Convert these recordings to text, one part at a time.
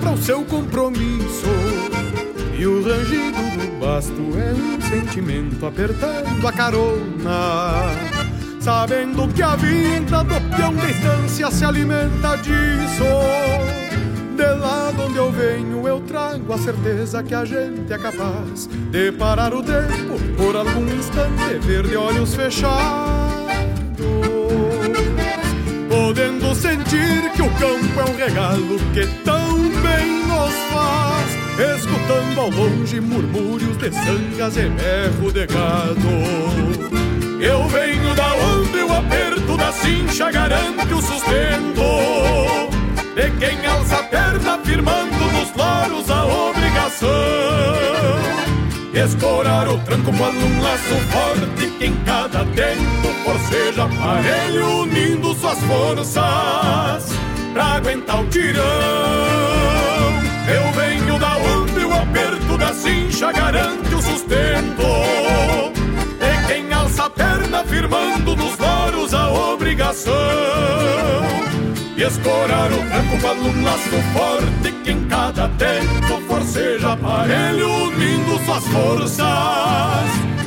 para o seu compromisso. E o rangido do basto é um sentimento apertando a carona. Sabendo que a vida do peão da estância se alimenta disso. De lá de onde eu venho, eu trago a certeza que a gente é capaz de parar o tempo por algum instante, ver de olhos fechados. Podendo sentir que o campo é um regalo que tão bem nos faz, escutando ao longe murmúrios de sangas e berro de gado. Eu venho da onde o aperto da cincha garante o sustento de quem alça a perna firmando nos loros a obrigação. Escorar o tranco quando um laço forte que em cada tempo forceja aparelho unindo suas forças pra aguentar o tirão. Eu venho da onde o aperto da cincha garante o sustento. De quem alça a perna firmando nos loros a obrigação e escorar o tranco vale um laço forte que em cada tempo forceja aparelho unindo suas forças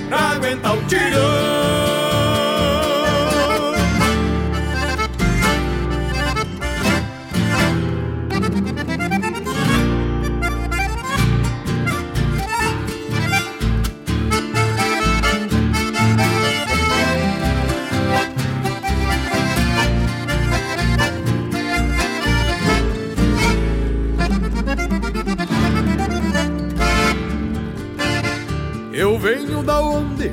pra aguentar o tirão.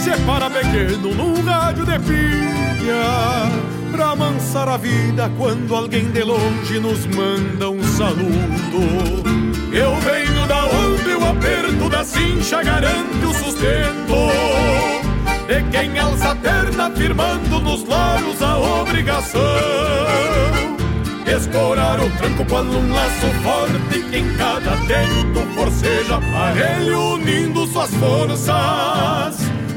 separa pequeno num rádio de pilha, pra amansar a vida quando alguém de longe nos manda um saludo. Eu venho da onde o aperto da cincha garante o sustento. De quem alça a perna firmando nos loros a obrigação Escorar o tranco quando um laço forte que em cada tempo forceja aparelho unindo suas forças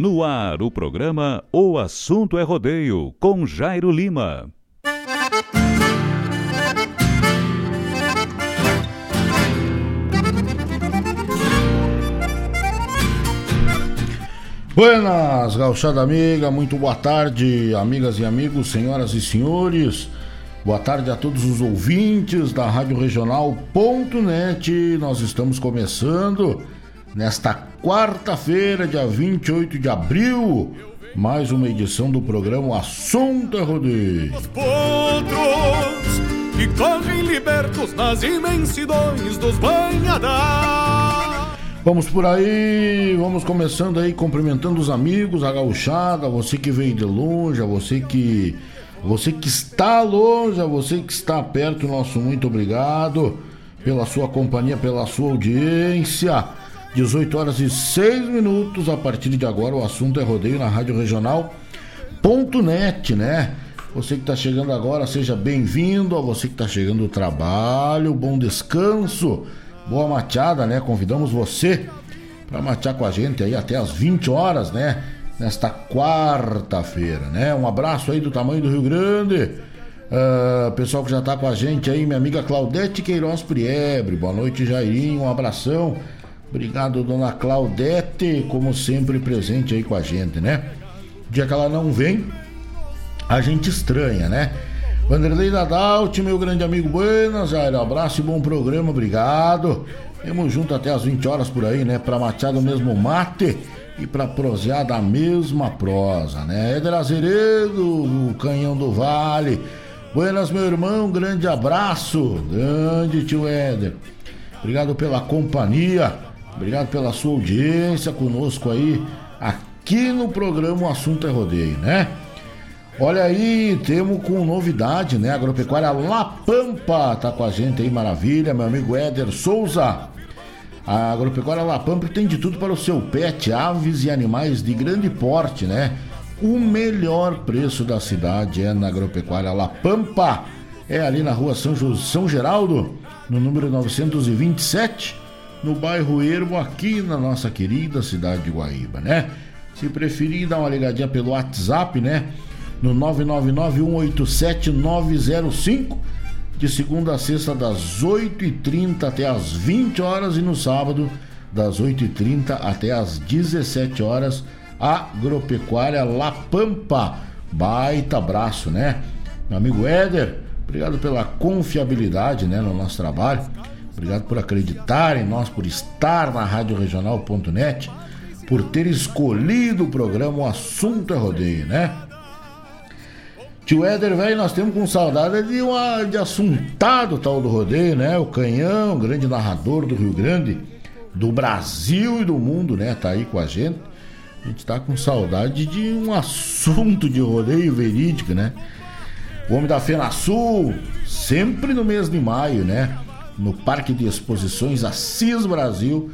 No ar, o programa O Assunto é Rodeio, com Jairo Lima. Buenas, gauchada amiga, muito boa tarde, amigas e amigos, senhoras e senhores. Boa tarde a todos os ouvintes da Rádio Regional.net. Nós estamos começando nesta quarta-feira, dia 28 de abril, mais uma edição do programa Assunto é Rodeio. Os potros que correm libertos nas imensidões dos banhadas. Vamos por aí, vamos começando aí cumprimentando os amigos, a gauchada, você que veio de longe, a você que você que está longe, a você que está perto, nosso muito obrigado pela sua companhia, pela sua audiência. 18 horas e 6 minutos. A partir de agora, o assunto é rodeio na Rádio Regional.net, né? Você que está chegando agora, seja bem-vindo. A você que está chegando do trabalho, bom descanso, boa machada, né? Convidamos você para matear com a gente aí até as 20 horas, né? nesta quarta-feira, né? Um abraço aí do tamanho do Rio Grande. Uh, pessoal que já tá com a gente aí, minha amiga Claudete Queiroz Priebre. Boa noite, Jairinho. Um abração. Obrigado, dona Claudete, como sempre presente aí com a gente, né? Dia que ela não vem, a gente estranha, né? Vanderlei Dadalt, meu grande amigo Buenas Aires, abraço e bom programa, obrigado. Temos junto até as 20 horas por aí, né? Pra matear do mesmo mate e para prosear da mesma prosa, né? Éder Azeredo, o Canhão do Vale. Buenas, meu irmão, grande abraço. Grande tio Éder. Obrigado pela companhia, obrigado pela sua audiência conosco aí, aqui no programa O Assunto é Rodeio, né? Olha aí, temos com novidade, né? Agropecuária La Pampa tá com a gente aí, maravilha. Meu amigo Éder Souza, a Agropecuária La Pampa tem de tudo para o seu pet, aves e animais de grande porte, né? O melhor preço da cidade é na Agropecuária La Pampa. É ali na rua São, São Geraldo, no número 927, no bairro Ermo, aqui na nossa querida cidade de Guaíba, né? Se preferir, dá uma ligadinha pelo WhatsApp, né? No 999 187 905 de segunda a sexta, das 8h30 até as 20 horas e no sábado, das 8h30 até as 17 horas, Agropecuária La Pampa. Baita abraço, né? Meu amigo Éder, obrigado pela confiabilidade né, no nosso trabalho. Obrigado por acreditar em nós, por estar na Rádio Regional.net, por ter escolhido o programa O Assunto é Rodeio, né? Tio Éder, velho, nós temos com saudade de, uma, de assuntado tal do rodeio, né? O Canhão, grande narrador do Rio Grande, do Brasil e do mundo, né? Tá aí com a gente. A gente tá com saudade de um assunto de rodeio verídico, né? O Homem da Fena Sul, sempre no mês de maio, né? No Parque de Exposições Assis Brasil,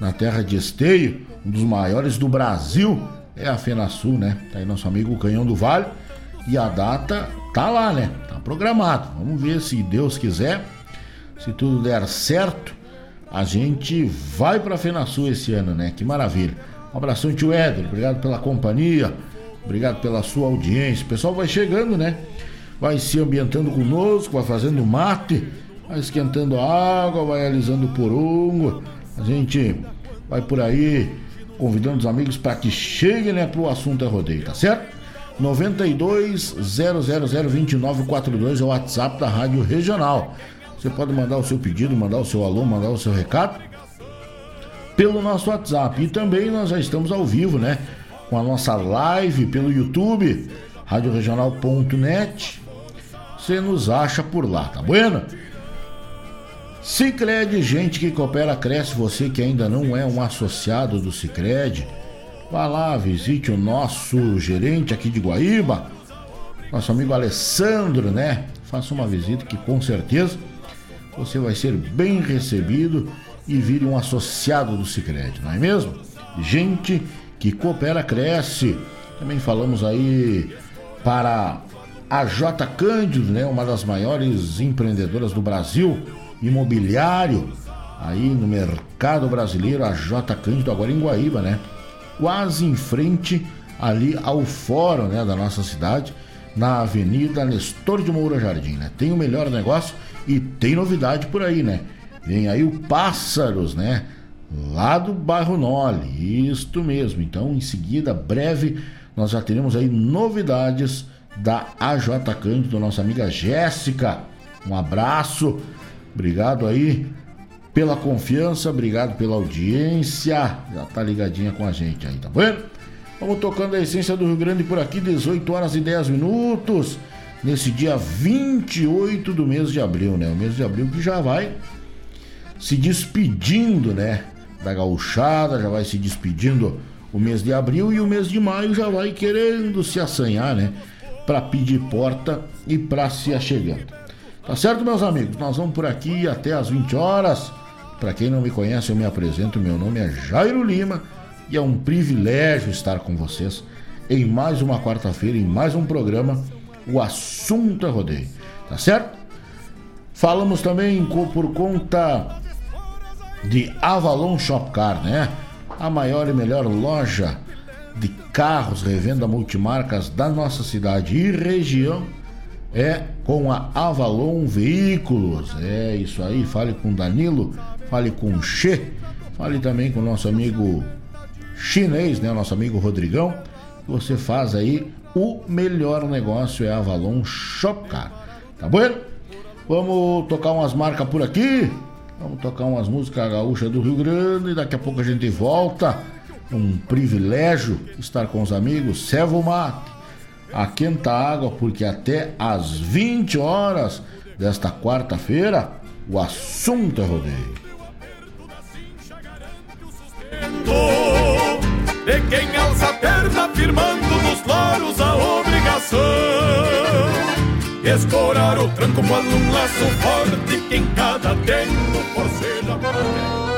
na terra de Esteio, um dos maiores do Brasil, é a Fena Sul, né? Tá aí nosso amigo Canhão do Vale. E a data tá lá, né? Tá programado. Vamos ver se Deus quiser, se tudo der certo, a gente vai para Fenasul esse ano, né? Que maravilha. Um abração, tio Éder. Obrigado pela companhia. Obrigado pela sua audiência. O pessoal vai chegando, né? Vai se ambientando conosco, vai fazendo mate, vai esquentando a água, vai alisando o porongo. A gente vai por aí convidando os amigos para que cheguem, né, pro assunto é rodeio, tá certo? 92 0002942 é o WhatsApp da Rádio Regional. Você pode mandar o seu pedido, mandar o seu alô, mandar o seu recado pelo nosso WhatsApp. E também nós já estamos ao vivo, né? Com a nossa live pelo YouTube, radioregional.net. Você nos acha por lá, tá bueno? Cicred, gente que coopera, cresce. Você que ainda não é um associado do Cicred Vá lá, visite o nosso gerente aqui de Guaíba, nosso amigo Alessandro, né? Faça uma visita que com certeza você vai ser bem recebido e vire um associado do Sicredi, não é mesmo? Gente que coopera cresce. Também falamos aí para a J Cândido, né, uma das maiores empreendedoras do Brasil, imobiliário, aí no mercado brasileiro, a J Cândido agora em Guaíba, né? quase em frente ali ao fórum né, da nossa cidade, na Avenida Nestor de Moura Jardim, né? Tem o melhor negócio e tem novidade por aí, né? Vem aí o Pássaros, né? lá do bairro Nole. Isto mesmo. Então, em seguida, breve, nós já teremos aí novidades da AJ Cândido, nossa amiga Jéssica. Um abraço. Obrigado aí pela confiança, obrigado pela audiência. Já tá ligadinha com a gente aí, tá vendo? Vamos tocando a essência do Rio Grande por aqui, 18 horas e 10 minutos. Nesse dia 28 do mês de abril, né? O mês de abril que já vai se despedindo, né? Da gauchada, já vai se despedindo o mês de abril e o mês de maio já vai querendo se assanhar, né? Para pedir porta e para se achegando. Tá certo, meus amigos? Nós vamos por aqui até as 20 horas. Para quem não me conhece, eu me apresento. Meu nome é Jairo Lima e é um privilégio estar com vocês em mais uma quarta-feira, em mais um programa. O assunto é rodeio, tá certo? Falamos também por conta de Avalon Shop Car, né? A maior e melhor loja de carros, revenda multimarcas da nossa cidade e região é com a Avalon Veículos. É isso aí, fale com Danilo fale com Che, fale também com o nosso amigo chinês, né? Nosso amigo Rodrigão. Você faz aí o melhor negócio é Avalon Shopcar. Tá bom? Vamos tocar umas marcas por aqui. Vamos tocar umas músicas gaúchas do Rio Grande. Daqui a pouco a gente volta. Um privilégio estar com os amigos. Servo A quenta água, porque até às 20 horas desta quarta-feira o assunto é rodeio. De quem alça a perna firmando nos loros a obrigação Escorar o tranco quando um laço forte que em cada tempo forceja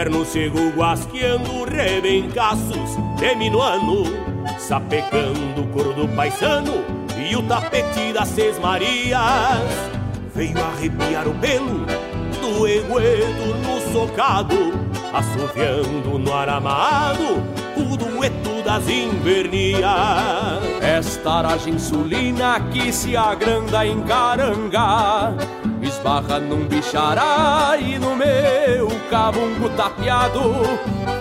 inverno cego guasqueando rebencaços de minuano, sapecando o coro do paisano e o tapete das seis marias. Veio arrepiar o pelo do eguedo no socado, assoviando no aramado o dueto das invernias. Esta aragem sulina que se agranda em caranga esbarra num bichará e no meu cabungo tapeado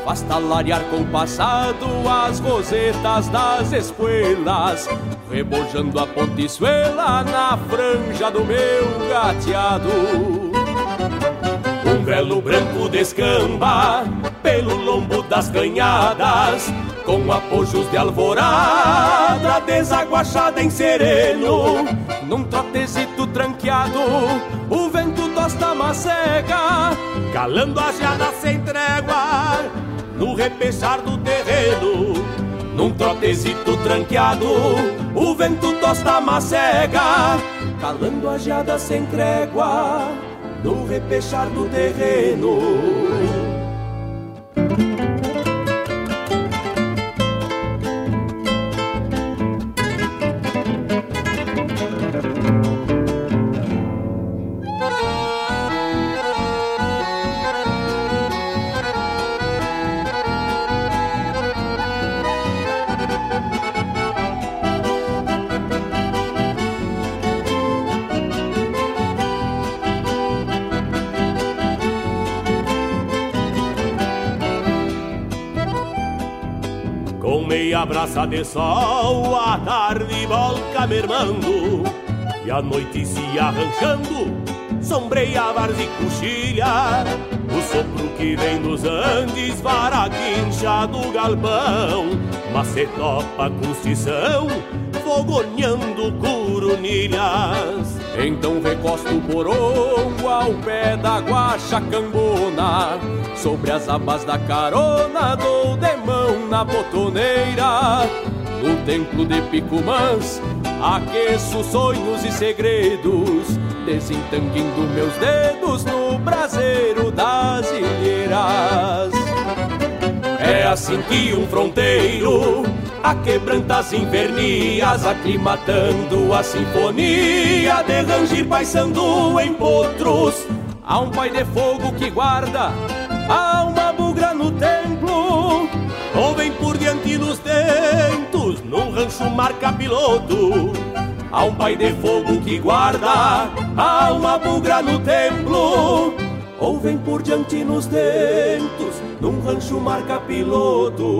faz talarear com o passado as rosetas das espuelas, rebojando a pontiçuela na franja do meu gateado. Um velo branco descamba pelo lombo das canhadas, com apojos de alvorada, desaguachada em sereno, num trotezito tranqueado, o vento tosta macega, calando a geada sem trégua, no repechar do terreno, num trotezito tranqueado, o vento tosta macega, calando a geada sem trégua, no repechar do terreno. Meia braça de sol, a tarde volca mermando e a noite se arranchando, sombreia várzea e coxilha. O sopro que vem dos Andes vara a quincha do galpão, mas se topa com estição, fogoneando coronilhas. Então recosto o porongo ao pé da guacha cambona. Sobre as abas da carona dou de mão na botoneira. No templo de Picumãs aqueço sonhos e segredos Desentanguindo meus dedos no braseiro das ilheiras. É assim que um fronteiro a quebranta as invernias, aclimatando a sinfonia de rangir paisando em potros. Há um pai de fogo que guarda, há uma bugra no templo, ou vem por diante nos dentos, num rancho marca piloto. Há um pai de fogo que guarda, há uma bugra no templo, ou vem por diante nos dentos, num rancho marca piloto.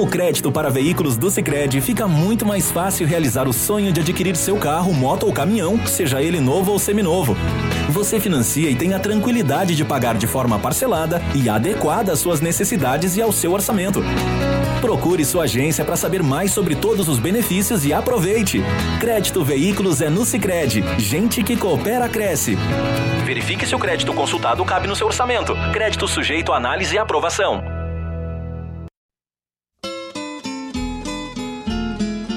Com o crédito para veículos do Sicredi, fica muito mais fácil realizar o sonho de adquirir seu carro, moto ou caminhão, seja ele novo ou seminovo. Você financia e tem a tranquilidade de pagar de forma parcelada e adequada às suas necessidades e ao seu orçamento. Procure sua agência para saber mais sobre todos os benefícios e aproveite. Crédito Veículos é no Sicredi. Gente que coopera cresce. Verifique se o crédito consultado cabe no seu orçamento. Crédito sujeito a análise e aprovação.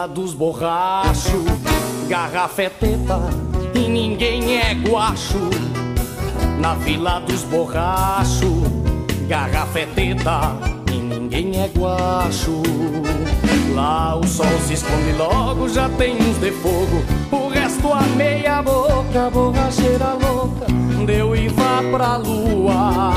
Vila dos Borrachos, garrafa é teta e ninguém é guacho. Na Vila dos Borrachos, garrafa é teta e ninguém é guacho. Lá o sol se esconde logo, já tem uns de fogo. O resto a meia boca, borracheira louca, deu e vá pra lua.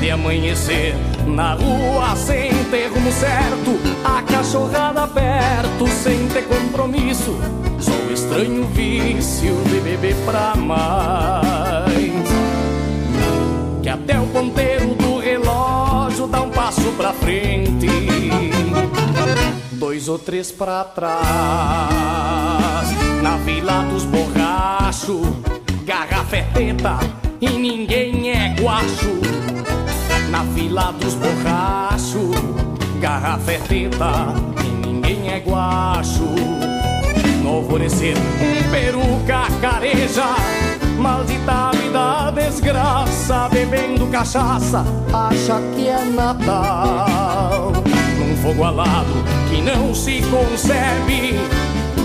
De amanhecer na rua sem ter rumo certo, a cachorrada perto sem ter compromisso. Sou estranho vício de beber pra mais. Que até o ponteiro do relógio dá um passo pra frente, dois ou três pra trás. Na vila dos borrachos, garrafa é teta e ninguém é guacho na fila dos borrachos. Garrafa é teta e ninguém é guacho. No alvorecer, um peruca careja. Maldita vida, desgraça, bebendo cachaça, acha que é Natal. Num fogo alado que não se concebe,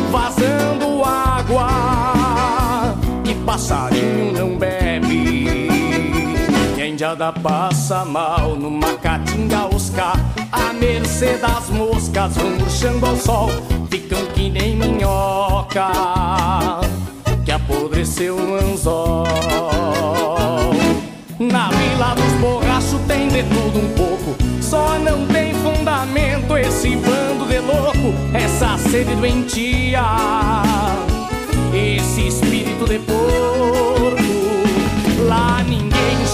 vazando água e passarinho não bebe indiada passa mal numa caatinga oscar. A mercê das moscas vão murchando ao sol. Ficam que nem minhoca Que apodreceu no anzol. Na vila dos borrachos tem de tudo um pouco. Só não tem fundamento esse bando de louco. Essa sede doentia Esse espírito de porco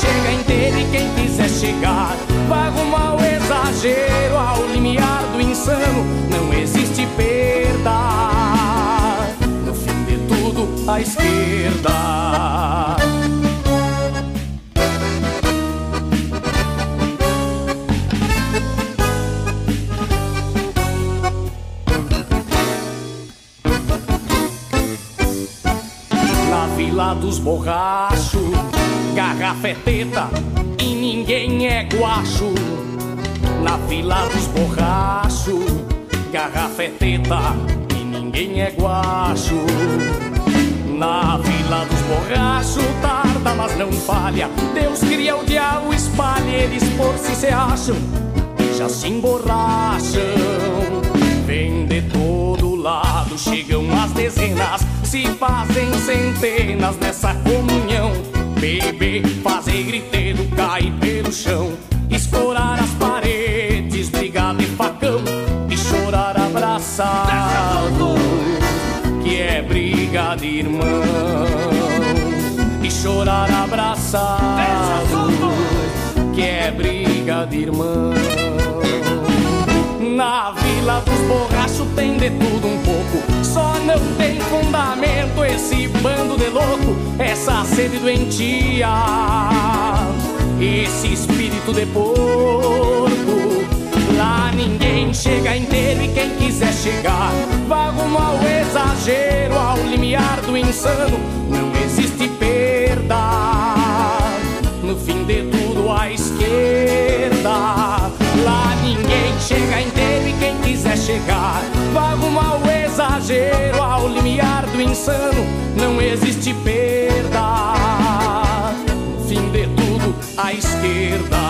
chega inteiro e quem quiser chegar arrumar o exagero ao limiar do insano. Não existe perda. No fim de tudo, a esquerda. Na Vila dos Borrachos garrafa é teta e ninguém é guacho. Na fila dos borrachos, garrafa é teta e ninguém é guacho. Na fila dos borrachos, tarda, mas não falha. Deus cria o diabo, espalha, eles por si se acham e já se emborracham. Vem de todo lado, chegam as dezenas, se fazem centenas nessa comunhão. Beber, fazer griteiro, cair pelo chão, escorar as paredes, brigar de facão e chorar abraçado, que é briga de irmão chorar abraçado, que é briga de irmão. Na vila dos borrachos tem de tudo um pouco, só não tem fundamento esse bando de louco, essa sede doentia, esse espírito de porco. Lá ninguém chega inteiro e quem quiser chegar vai rumo ao exagero, ao limiar do insano. Não existe no fim de tudo à esquerda. Lá ninguém chega inteiro chegar rumo ao exagero, ao limiar do insano. Não existe perda. Fim de tudo à esquerda.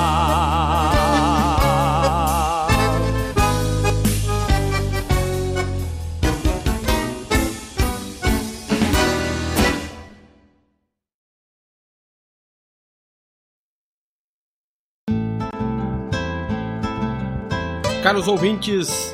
Caros ouvintes,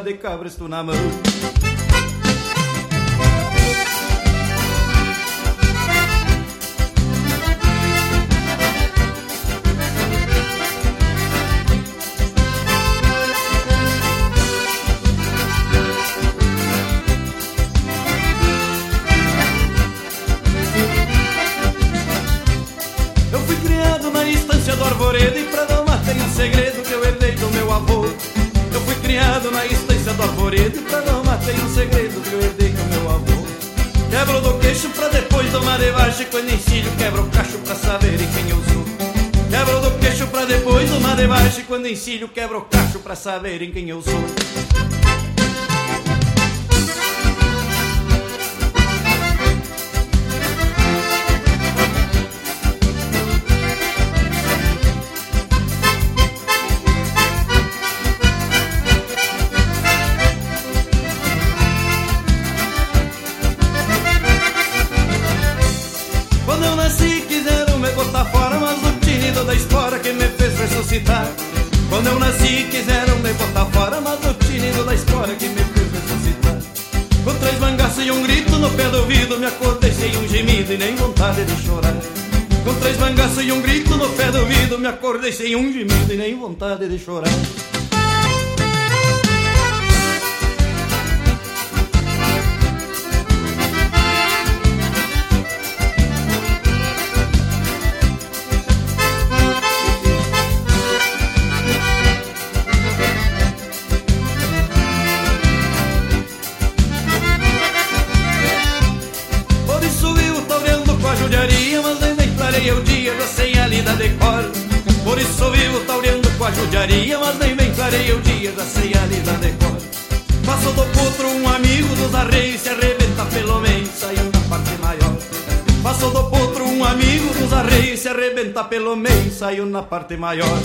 De cabra estou na mão. Eu fui criado na estância do arvoredo e pra domar tem um segredo avô. Eu fui criado na estância do arvoredo pra não matei um segredo que eu herdei com meu avô. Quebro do queixo pra depois tomar debaixo Quando ensino quebro o cacho pra saber quem eu sou. Quebro do queixo pra depois tomar debaixo Quando ensino quebro o cacho pra saber quem eu sou Quando eu nasci quiseram me botar fora Mas o tinido da espora que me fez ressuscitar. Com três mangaços e um grito no pé do ouvido Me acordei sem um gemido e nem vontade de chorar. Com três mangaços e um grito no pé do ouvido Me acordei sem um gemido e nem vontade de chorar dos arreios, se arrebenta pelo meio, saiu na parte maior. Passou do potro um amigo dos arreios, se arrebenta pelo meio, saiu na parte maior.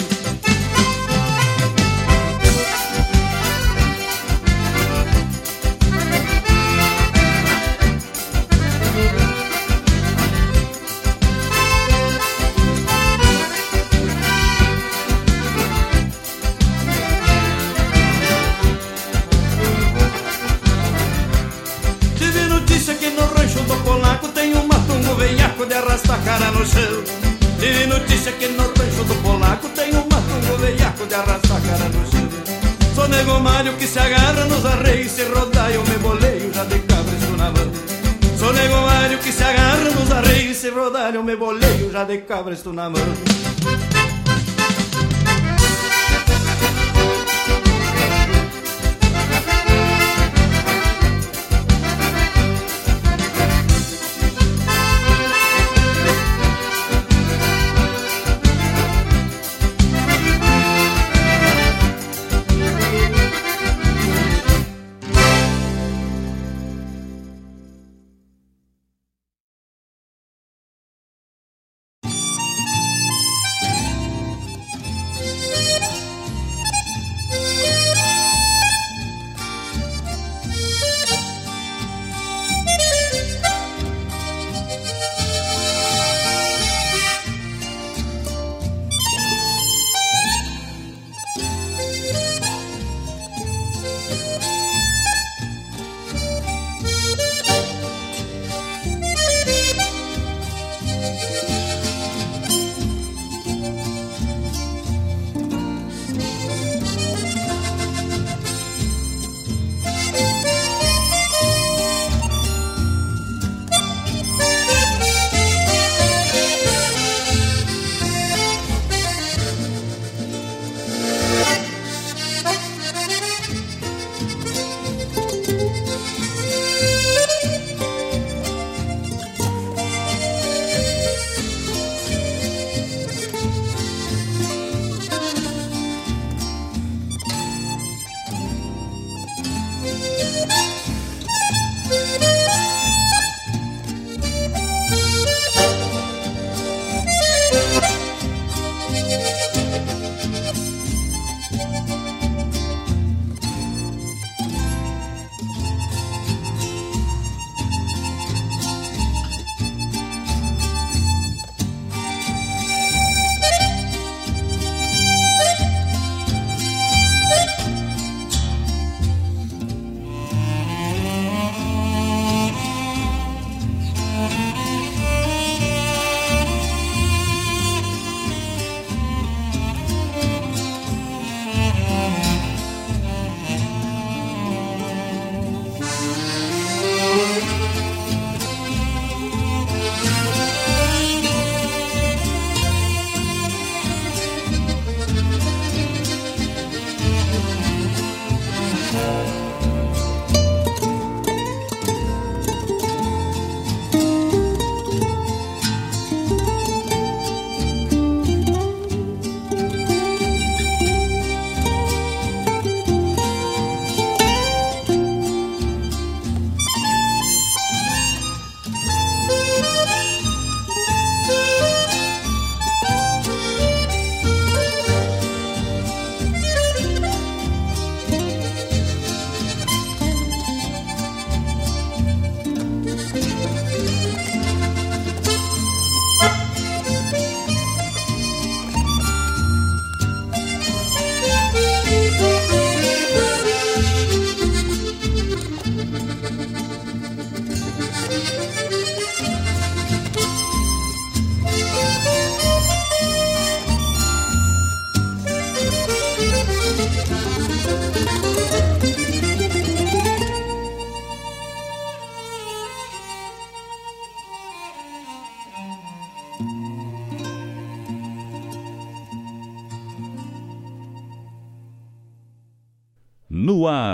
Que se agarra nos arreios, se rodar eu me boleio, já de cabresto na mão. Sou nego que se agarra nos arreios, se rodar eu me boleio, já de cabresto na mão.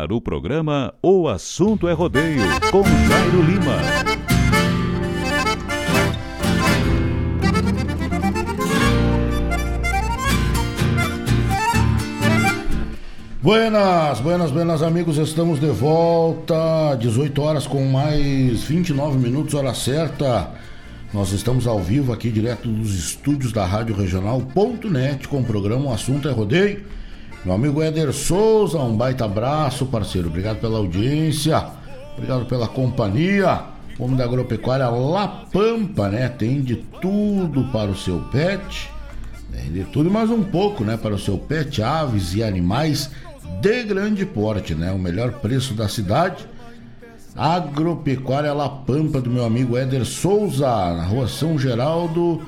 Ar o programa O Assunto é Rodeio, com Jairo Lima. Buenas, buenas, buenas amigos, estamos de volta, 18 horas com mais 29 minutos, hora certa. Nós estamos ao vivo aqui direto dos estúdios da Rádio Regional.net com o programa O Assunto é Rodeio meu amigo Éder Souza, um baita abraço, parceiro. Obrigado pela audiência, obrigado pela companhia. Homem da Agropecuária La Pampa, né? Tem de tudo para o seu pet. Tem de tudo e mais um pouco, né? Para o seu pet, aves e animais de grande porte, né? O melhor preço da cidade. Agropecuária La Pampa do meu amigo Éder Souza, na rua São Geraldo,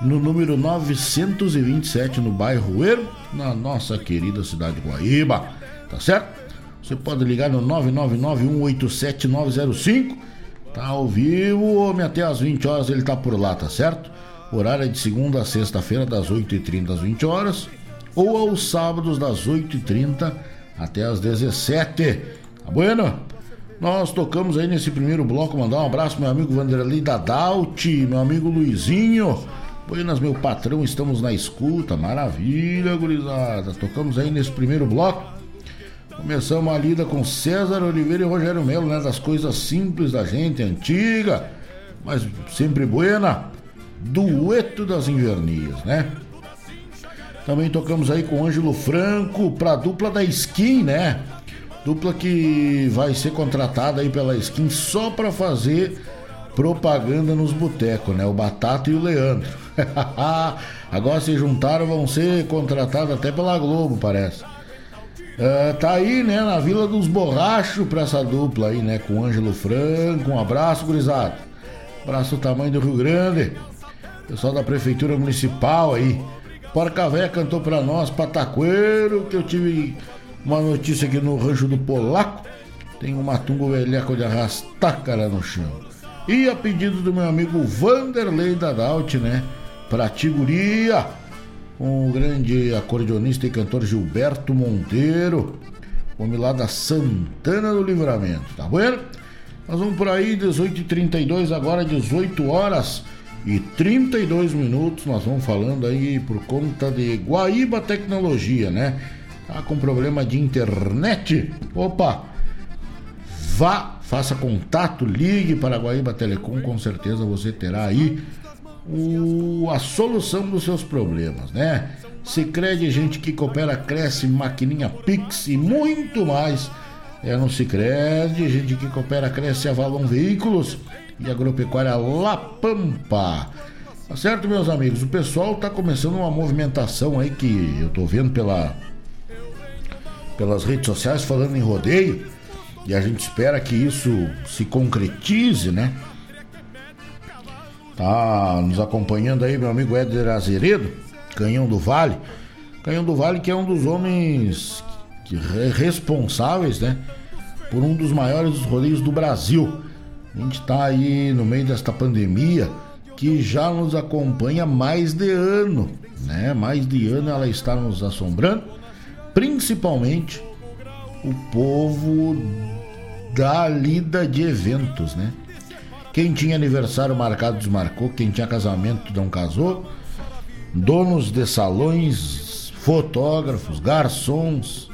no número 927, no bairro Ermo, na nossa querida cidade de Guaíba. Tá certo? Você pode ligar no 999-187-905. Tá ao vivo, homem, até às 20 horas ele tá por lá, tá certo? Horário é de segunda a sexta-feira, das 8h30 às 20 horas. Ou aos sábados, das 8h30 até às 17 Tá bueno? Nós tocamos aí nesse primeiro bloco, mandar um abraço meu amigo Vanderlei Dadalti, meu amigo Luizinho. Buenas, meu patrão, estamos na escuta. Maravilha, gurizada. Tocamos aí nesse primeiro bloco. Começamos a lida com César Oliveira e Rogério Melo, né? Das coisas simples da gente, antiga, mas sempre buena. Dueto das Invernias, né? Também tocamos aí com Ângelo Franco pra dupla da Skin, né? Dupla que vai ser contratada aí pela Skin só para fazer propaganda nos botecos, né? O Batata e o Leandro. Agora se juntaram, vão ser contratados até pela Globo, parece. Uh, tá aí, né, na Vila dos Borrachos pra essa dupla aí, né? Com o Ângelo Franco. Um abraço, gurizada. Abraço tamanho do Rio Grande. Pessoal da Prefeitura Municipal aí. Porca Véia cantou pra nós, Pataqueiro, que eu tive uma notícia aqui no rancho do Polaco. Tem um matungo velhaco de arrastar cara no chão. E a pedido do meu amigo Vanderlei Dadalt, né? Pra Tiguria, um grande acordeonista e cantor Gilberto Monteiro, homem lá da Santana do Livramento, tá vendo? Nós vamos por aí, 18h32, agora 18 horas e 32 minutos. Nós vamos falando aí por conta de Guaíba Tecnologia, né? Tá com problema de internet? Opa! Vá, faça contato, ligue para Guaíba Telecom, com certeza você terá aí o, a solução dos seus problemas, né? Se crede gente que coopera, cresce, maquininha Pix e muito mais. É no Cicred, gente que coopera, cresce, Avalon Veículos e Agropecuária La Pampa. Tá certo, meus amigos? O pessoal tá começando uma movimentação aí que eu tô vendo pela pelas redes sociais falando em rodeio e a gente espera que isso se concretize, né? Tá nos acompanhando aí meu amigo Éder Azeredo, Canhão do Vale. Canhão do Vale que é um dos homens responsáveis, né? Por um dos maiores rodeios do Brasil. A gente tá aí no meio desta pandemia que já nos acompanha mais de ano, né? Mais de ano ela está nos assombrando principalmente o povo da lida de eventos, né? Quem tinha aniversário marcado desmarcou, quem tinha casamento não casou, donos de salões, fotógrafos, garçons,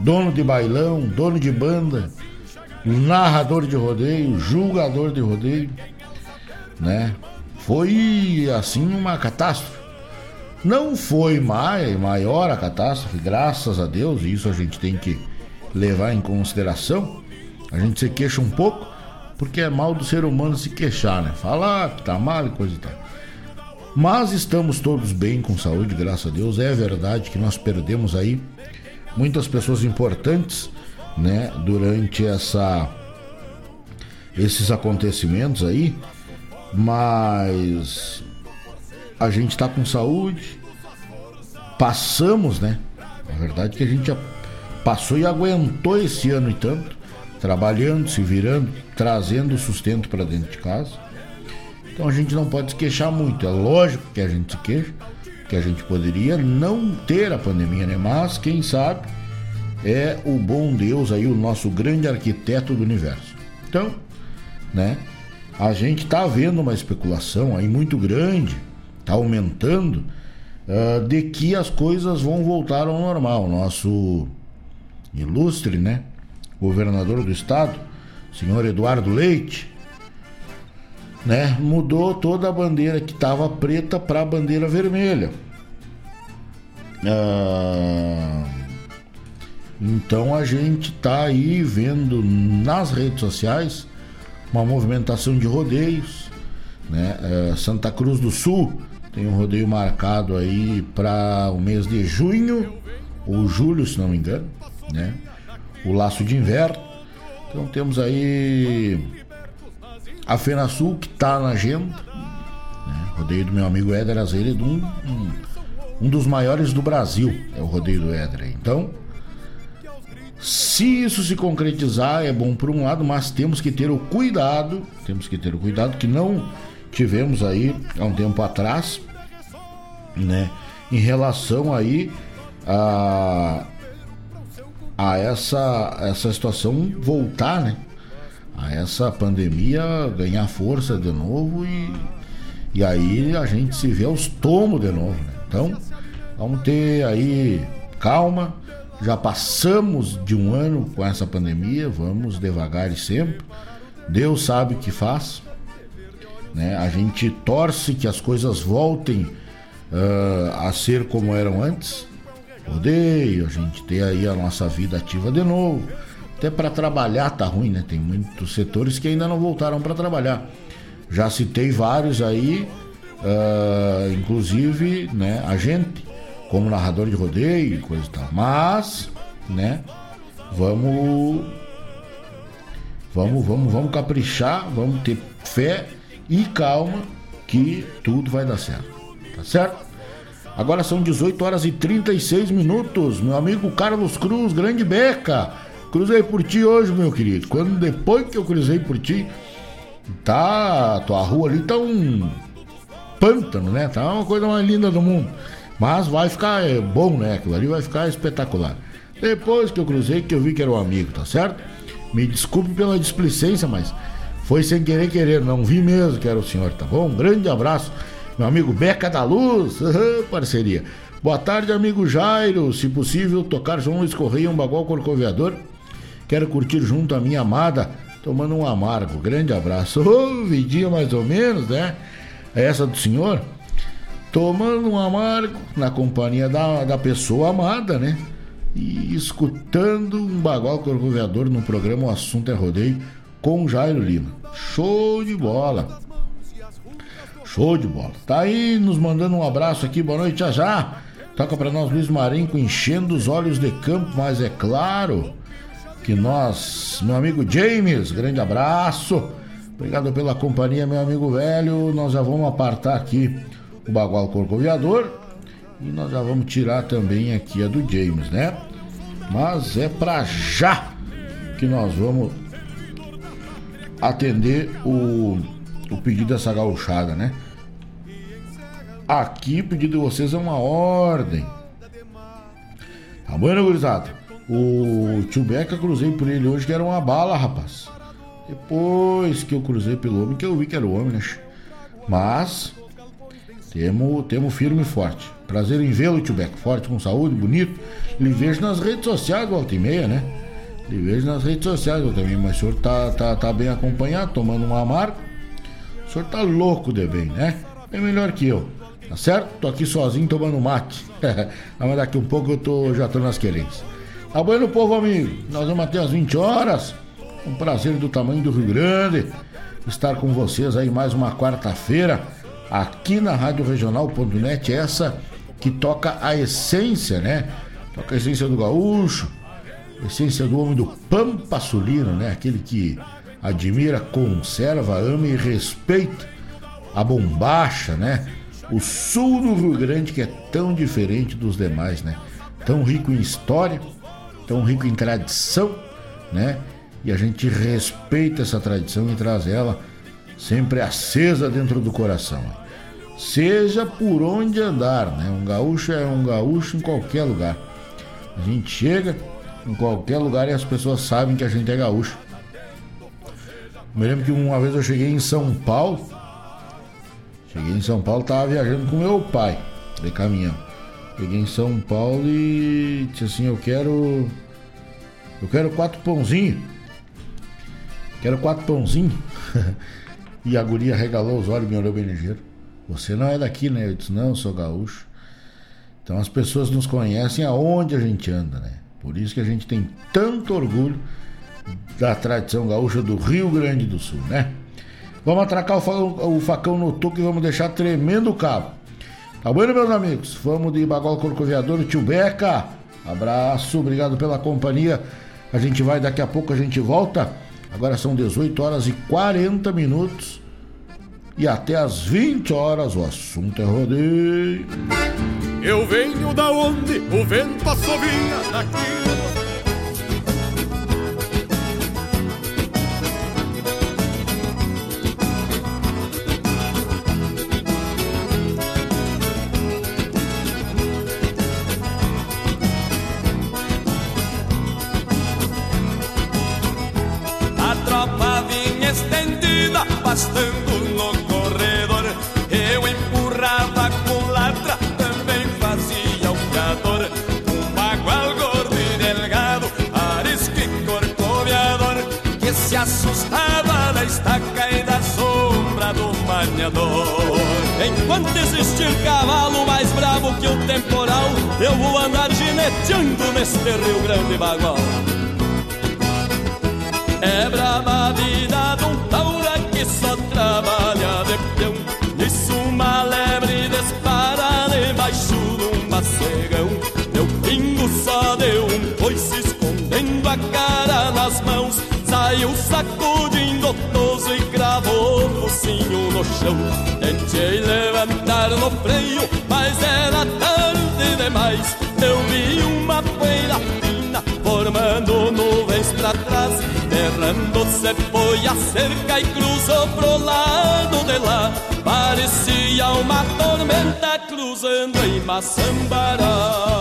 dono de bailão, dono de banda, narrador de rodeio, julgador de rodeio, né? Foi assim uma catástrofe. Não foi maior a catástrofe, graças a Deus, e isso a gente tem que levar em consideração. A gente se queixa um pouco, porque é mal do ser humano se queixar, né? Falar que tá mal e coisa e tal. Mas estamos todos bem, com saúde, graças a Deus. É verdade que nós perdemos aí muitas pessoas importantes, né, durante essa esses acontecimentos aí, mas a gente está com saúde, passamos, né? A verdade é que a gente já passou e aguentou esse ano e tanto, trabalhando, se virando, trazendo sustento para dentro de casa. Então a gente não pode se queixar muito. É lógico que a gente se queixa, que a gente poderia não ter a pandemia, né? Mas quem sabe é o bom Deus aí, o nosso grande arquiteto do universo. Então, né? A gente está vendo uma especulação aí muito grande está aumentando, uh, de que as coisas vão voltar ao normal. Nosso ilustre, né, governador do estado, senhor Eduardo Leite, né, mudou toda a bandeira que estava preta para a bandeira vermelha. Uh, então a gente está aí vendo nas redes sociais uma movimentação de rodeios, né? Uh, Santa Cruz do Sul tem um rodeio marcado aí para o mês de junho ou julho, se não me engano, né? O Laço de Inverno. Então temos aí a Fena Sul, que está na agenda. Né? Rodeio do meu amigo Éder Azevedo, um, um, um dos maiores do Brasil, é o rodeio do Éder. Então, se isso se concretizar, é bom por um lado, mas temos que ter o cuidado, temos que ter o cuidado que não tivemos aí há um tempo atrás, né? Em relação aí a, a essa, essa situação voltar, né? A essa pandemia ganhar força de novo e, e aí a gente se vê aos tomos de novo, né? Então, vamos ter aí calma já passamos de um ano com essa pandemia, vamos devagar e sempre. Deus sabe o que faz. Né? A gente torce que as coisas voltem uh, a ser como eram antes. Odeio a gente ter aí a nossa vida ativa de novo. Até para trabalhar tá ruim, né? Tem muitos setores que ainda não voltaram para trabalhar. Já citei vários aí, uh, inclusive, né? A gente como narrador de rodeio e coisa e tal. Mas, né, vamos vamos vamos vamos caprichar, vamos ter fé e calma que tudo vai dar certo. Tá certo? Agora são 18 horas e 36 minutos. Meu amigo Carlos Cruz, grande beca. Cruzei por ti hoje, meu querido. Quando depois que eu cruzei por ti, tá, tua rua ali tá um pântano, né? Tá uma coisa mais linda do mundo. Mas vai ficar é, bom, né? Aquilo ali vai ficar espetacular. Depois que eu cruzei, que eu vi que era um amigo, tá certo? Me desculpe pela displicência, mas foi sem querer querer, não vi mesmo que era o senhor, tá bom? Um grande abraço, meu amigo Beca da Luz, parceria. Boa tarde, amigo Jairo. Se possível, tocar João Luiz Correia, um bagual corcoviador. Quero curtir junto a minha amada, tomando um amargo. Grande abraço. Ô, vidinha mais ou menos, né? É essa do senhor? tomando um amargo na companhia da, da pessoa amada, né? E escutando um bagual corcoveador no programa O Assunto é Rodeio com Jairo Lima. Show de bola! Show de bola. Tá aí nos mandando um abraço aqui, boa noite, já já. Toca para nós Luiz Marinho enchendo os olhos de campo, mas é claro que nós, meu amigo James, grande abraço. Obrigado pela companhia, meu amigo velho. Nós já vamos apartar aqui o Bagual Corcoviador. E nós já vamos tirar também aqui a do James, né? Mas é pra já que nós vamos atender o, o pedido dessa gauchada, né? Aqui o pedido de vocês é uma ordem. Tá bom, gurizada? O tio Beca cruzei por ele hoje que era uma bala, rapaz. Depois que eu cruzei pelo homem, que eu vi que era o homem, né? Mas temos, temos firme e forte. Prazer em vê-lo, tio Beco. Forte, com saúde, bonito. Lhe vejo nas redes sociais, volta e meia, né? Lhe vejo nas redes sociais eu também, mas o senhor tá, tá, tá bem acompanhado, tomando um amargo. O senhor tá louco de bem, né? É melhor que eu. Tá certo? Tô aqui sozinho tomando mate. mas daqui um pouco eu tô, já tô nas querências. Tá bueno, povo amigo. Nós vamos até às 20 horas. Um prazer do tamanho do Rio Grande estar com vocês aí mais uma quarta-feira aqui na Rádio Regional.net, essa que toca a essência, né? Toca a essência do gaúcho, essência do homem do pampa sulino, né? Aquele que admira, conserva, ama e respeita a bombacha, né? O sul do Rio Grande que é tão diferente dos demais, né? Tão rico em história, tão rico em tradição, né? E a gente respeita essa tradição e traz ela sempre acesa dentro do coração. Seja por onde andar, né? Um gaúcho é um gaúcho em qualquer lugar. A gente chega em qualquer lugar e as pessoas sabem que a gente é gaúcho. Me lembro que uma vez eu cheguei em São Paulo. Cheguei em São Paulo, tava viajando com meu pai, de caminhão. Cheguei em São Paulo e disse assim, eu quero. Eu quero quatro pãozinhos. Quero quatro pãozinhos. E a guria regalou os olhos e me olhou bem ligeiro. Você não é daqui, né? Eu disse, não, eu sou gaúcho. Então as pessoas nos conhecem aonde a gente anda, né? Por isso que a gente tem tanto orgulho da tradição gaúcha do Rio Grande do Sul, né? Vamos atracar o facão, o facão no toque e vamos deixar tremendo o cabo. Tá bom, meus amigos? Vamos de Bagual Corcoviador, tio Beca. Abraço, obrigado pela companhia. A gente vai, daqui a pouco a gente volta. Agora são 18 horas e 40 minutos. E até às 20 horas o assunto é rodeio. Eu venho da onde o vento assovia daqui existir cavalo mais bravo que o temporal, eu vou andar gineteando neste Rio Grande bagual. É brava a vida de um taura que só trabalha de peão. Nisso uma lebre dispara debaixo de um macegão. Meu pingo só deu um coice escondendo a cara nas mãos. Saiu sacudindo toso e cravou o focinho no chão Tentei levantar no freio, mas era tarde demais. Eu vi uma poeira fina formando nuvens pra trás Errando se foi a cerca e cruzou pro lado de lá. Parecia uma tormenta cruzando em Maçambará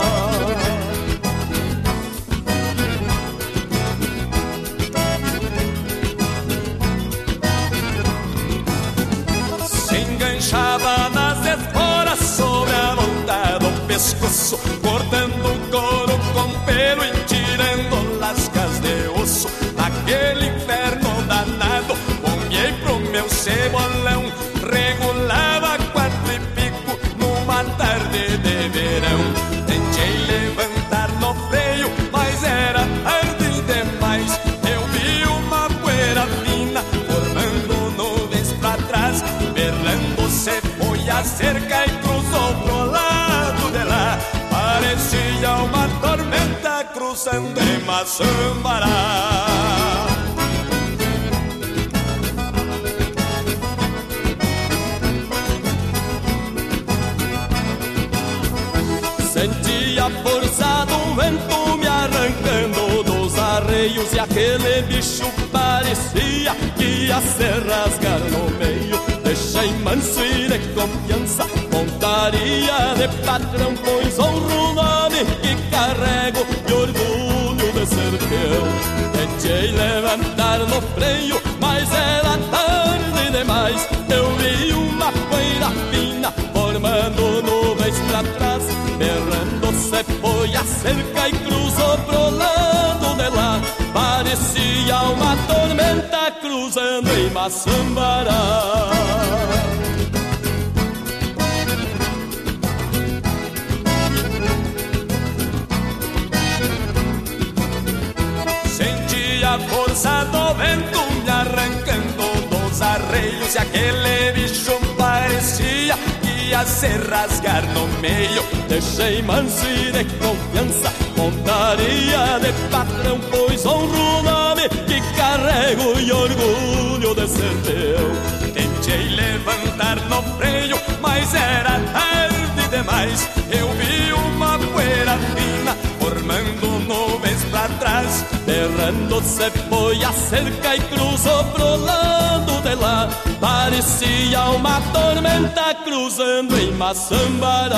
pescoço Cortando cruzando em Maçambará. Sentia a força do vento me arrancando dos arreios E aquele bicho parecia que ia se rasgar no meio Deixei manso e de confiança Montaria de patrão Pois honro o nome Tentei levantar no freio Mas era tarde demais. Eu vi uma poeira fina Formando nuvens pra trás. Errando se foi a cerca e cruzou pro lado de lá. Parecia uma tormenta cruzando em Maçambará dos arreios E aquele bicho parecia que ia se rasgar no meio Deixei manso e de confiança Montaria de patrão Pois honro o nome que carrego E orgulho de ser teu Tentei levantar no freio, mas era tarde demais Eu vi uma poeira fina formando nuvens pra trás Berrando se foi a cerca e cruzou pro Parecia uma tormenta cruzando em Maçambará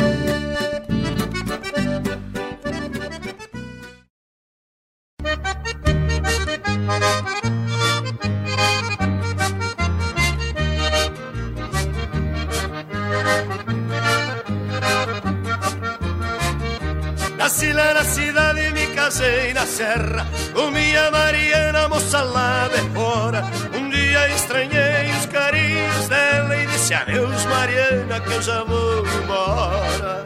Eu já vou embora.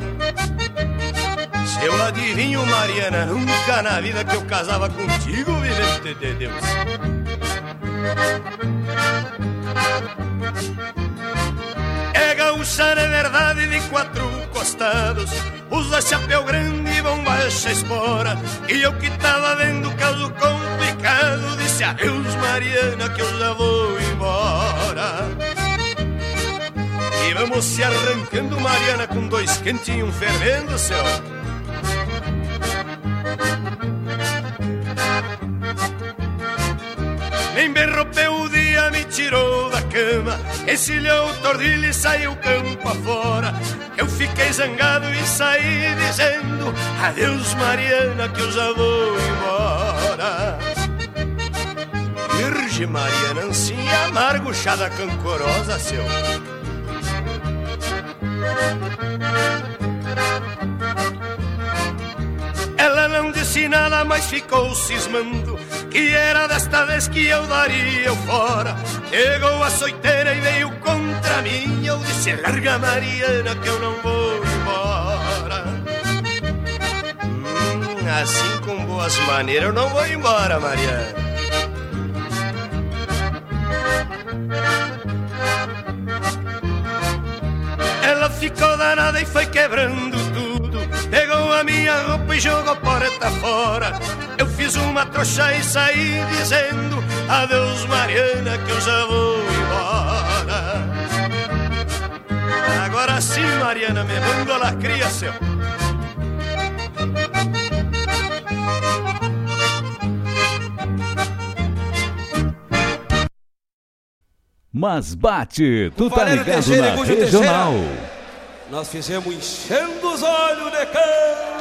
Se eu adivinho Mariana, nunca na vida que eu casava contigo Vivente de Deus. É gaúcha de verdade de quatro costados. Usa chapéu grande e bombacha espora. E eu que tava vendo caso complicado Disse adeus Mariana que eu já vou embora E vamos se arrancando Mariana com dois quentinhos fervendo céu. Nem berropeu o dia, me tirou da cama Encilhou o tordilho e saiu campo afora. Eu fiquei zangado e saí dizendo Adeus Mariana que eu já vou embora. Virgem Mariana, ancinha amargo, chá da cancorosa, seu Ela não disse nada, mas ficou cismando Que era desta vez que eu daria eu fora. Chegou a soiteira e veio contra mim. Eu disse, larga Mariana que eu não vou embora. Hum, Assim com boas maneiras eu não vou embora, Mariana ficou danada e foi quebrando tudo. Pegou a minha roupa e jogou porta fora. Eu fiz uma trouxa e saí dizendo Adeus Mariana que eu já vou embora. Agora sim Mariana me mando a lacria seu. Mas bate, tu tá ligado na regional. Nós fizemos enchendo os olhos de cão.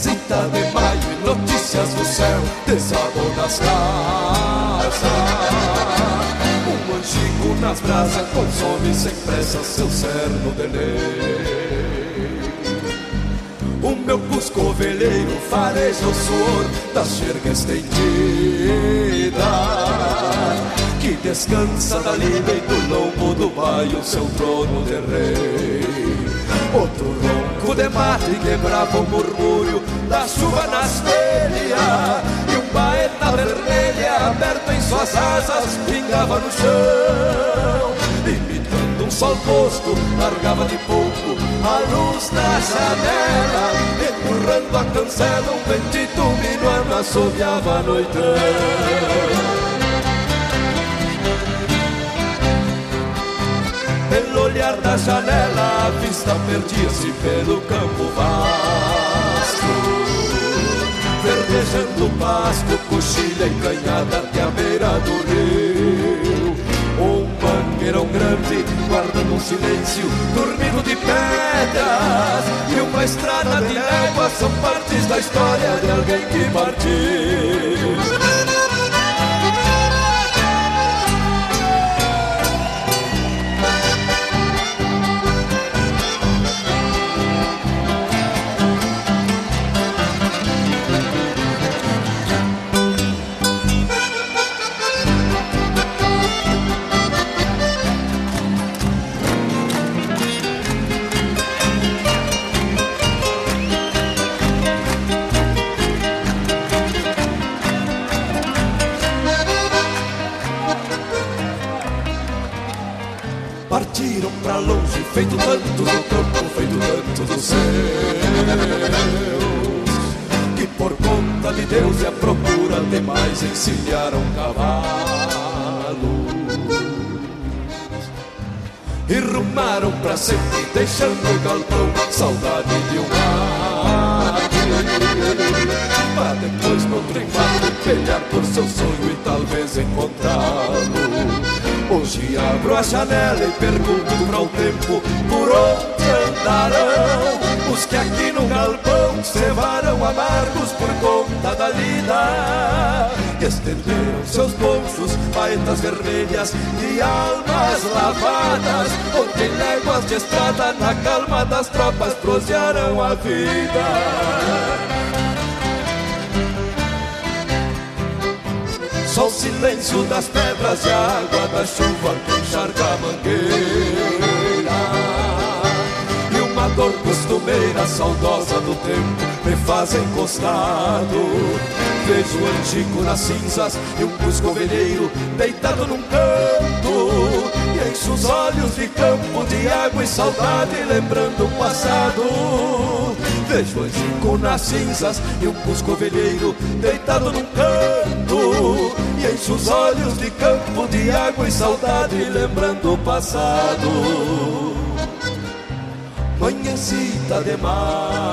Manhãcita de maio e notícias do céu Desabou nas casas. Um antigo nas brasas consome sem pressa seu cerno de lei. O meu cusco ovelheiro fareja o suor da xerga estendida Que descansa da lida e do lombo do baio seu trono de rei. Outro ronco de mate quebrava o murmúrio da chuva nas telhas E um baeta vermelha aberto em suas asas pingava no chão. Imitando um sol posto, largava de pouco a luz da janela Empurrando a cancela, um ventito minuano assobiava a noitão olhar da janela a vista perdia-se pelo campo vasto. Rastejando o pasto, coxilha encanhada até a beira do rio. Um mangueirão grande, guardando um silêncio, dormindo de pedras. E uma estrada de léguas são partes da história de alguém que partiu deixando o galpão saudade de um mate. Pra depois no embate pelear por seu sonho e talvez encontrá-lo. Hoje abro a janela e pergunto para o tempo por onde andarão os que aqui no galpão cevaram amargos por conta da lida. Estenderam seus bolsos, baetas vermelhas e almas lavadas, onde léguas de estrada na calma das tropas prosearam a vida. Só o silêncio das pedras e a água da chuva que encharca a mangueira E uma dor costumeira, saudosa do tempo, me faz encostado Vejo o antigo nas cinzas e um cusco velheiro deitado num canto. E encho os olhos de campo, de água e saudade, lembrando o passado. Vejo o antigo nas cinzas e um cusco velheiro deitado num canto. E enche os olhos de campo de água e saudade, lembrando o passado. Manhãcita de maio,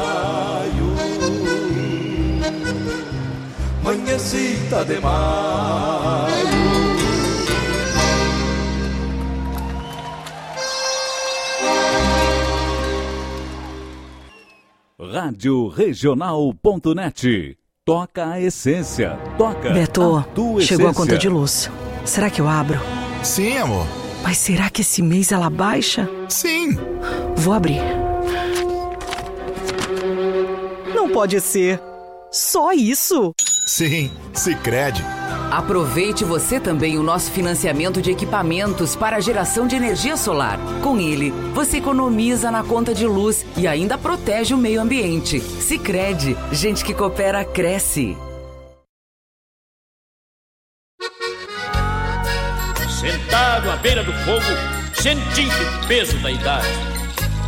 manhãcita de maio. Rádio Regional.net Toca a essência. Toca Beto, a tua chegou essência. a conta de luz. Será que eu abro? Sim, amor. Mas será que esse mês ela baixa? Sim. Vou abrir. Não pode ser. Só isso? Sim, Sicredi. Aproveite você também o nosso financiamento de equipamentos para a geração de energia solar. Com ele, você economiza na conta de luz e ainda protege o meio ambiente. Sicredi, gente que coopera cresce. Sentado à beira do fogo, sentindo o peso da idade.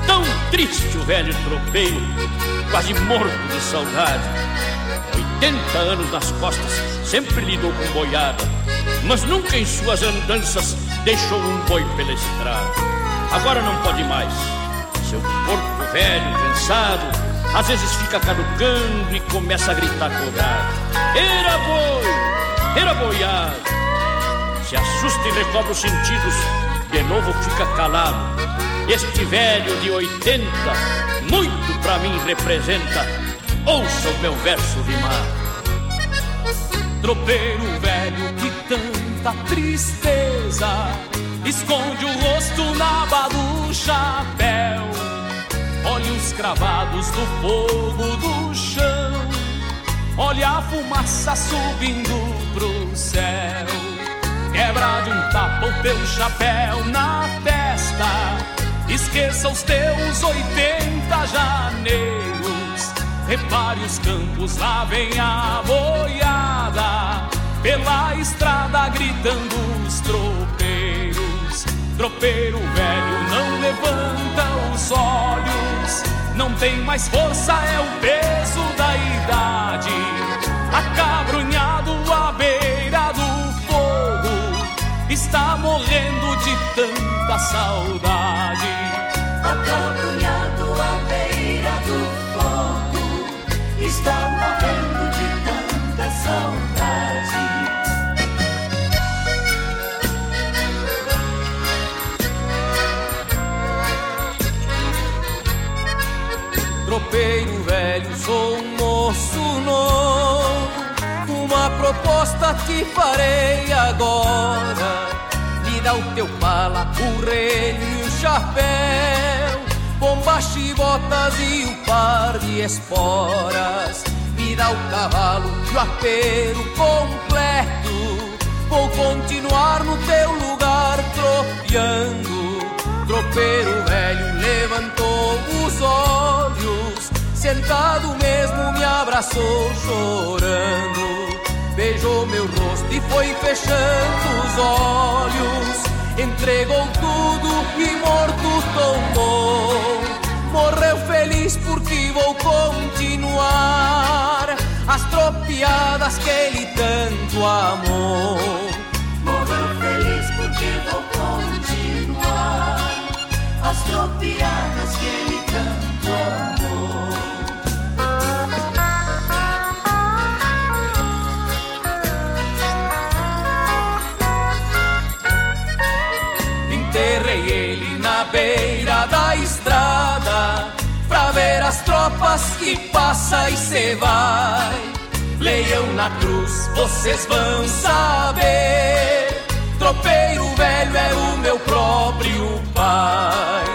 Tão triste o velho tropeiro, quase morto de saudade. 80 anos nas costas, sempre lidou com boiada, mas nunca em suas andanças deixou um boi pela estrada. Agora não pode mais, seu corpo velho, cansado, às vezes fica caducando e começa a gritar colgado. Era boi, era boiado. Se assusta e recobra os sentidos, de novo fica calado. Este velho de 80, muito pra mim representa ouça o meu verso rimado. Tropeiro velho que tanta tristeza esconde o rosto na aba do chapéu. Olhos cravados no fogo do chão. Olha a fumaça subindo pro céu. Quebra de um tapa o teu chapéu na testa. Esqueça os teus 80 janeiros. Repare os campos, lá vem a boiada. Pela estrada gritando os tropeiros. Tropeiro velho não levanta os olhos. Não tem mais força, é o peso da idade. Acabrunhado à beira do fogo. Está morrendo de tanta saudade. está morrendo de tanta saudade. Tropeiro velho, sou um moço novo. Uma proposta te farei agora. Me dá o teu pala, o reino e o chapéu Bombacha e botas e o par de esporas. Me dá o cavalo o apero completo. Vou continuar no teu lugar tropeando. Tropeiro velho levantou os olhos, sentado mesmo me abraçou chorando. Beijou meu rosto e foi fechando os olhos. Entregou tudo e morto tombou. Morreu feliz porque vou continuar as tropiadas que ele tanto amou. Morreu feliz porque vou continuar as tropiadas as tropas que passa e cê vai. Leiam na cruz, vocês vão saber. Tropeiro velho é o meu próprio pai.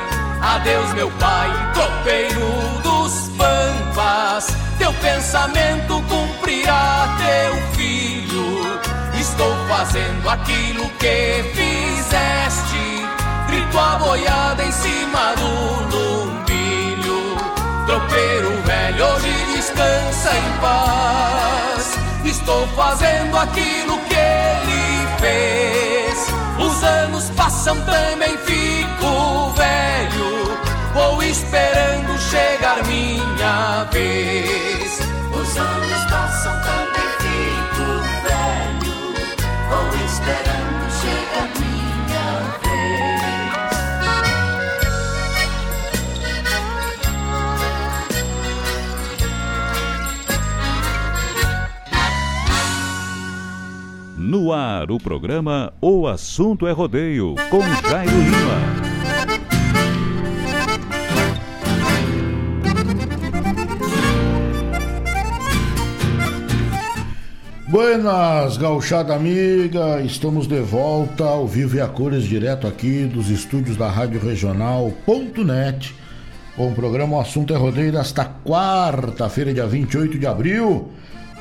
Adeus, meu pai, tropeiro dos pampas. Teu pensamento cumprirá teu filho. Estou fazendo aquilo que fizeste. Grito a boiada em cima do lumbilho. Tropeiro velho, hoje descansa em paz. Estou fazendo aquilo que ele fez. Os anos passam, também fico velho. Vou esperando chegar minha vez. Os anos passam, também fico velho. Vou esperando No ar, o programa O Assunto é Rodeio, com Jairo Lima. Buenas, gauchada amiga, estamos de volta ao vivo e a cores direto aqui dos estúdios da Rádio Regional.net com o programa O Assunto é Rodeio desta quarta-feira, dia 28 de abril.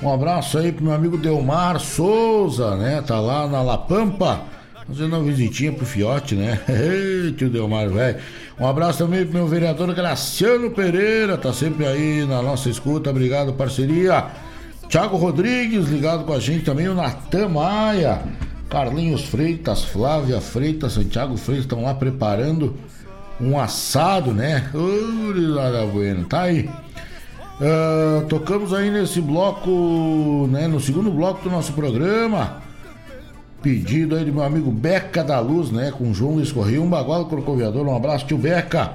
Um abraço aí pro meu amigo Delmar Souza, né? Tá lá na La Pampa, fazendo uma visitinha pro Fiote, né? Tio Delmar, velho. Um abraço também pro meu vereador Graciano Pereira, tá sempre aí na nossa escuta. Obrigado, parceria. Tiago Rodrigues, ligado com a gente também, o Natan Maia, Carlinhos Freitas, Flávia Freitas, Santiago Freitas estão lá preparando um assado, né? Uri, bueno, tá aí. Uh, tocamos aí nesse bloco, né? No segundo bloco do nosso programa. Pedido aí do meu amigo Beca da Luz, né? Com João Luiz Correia, um bagual crocoviador. Um abraço, tio Beca.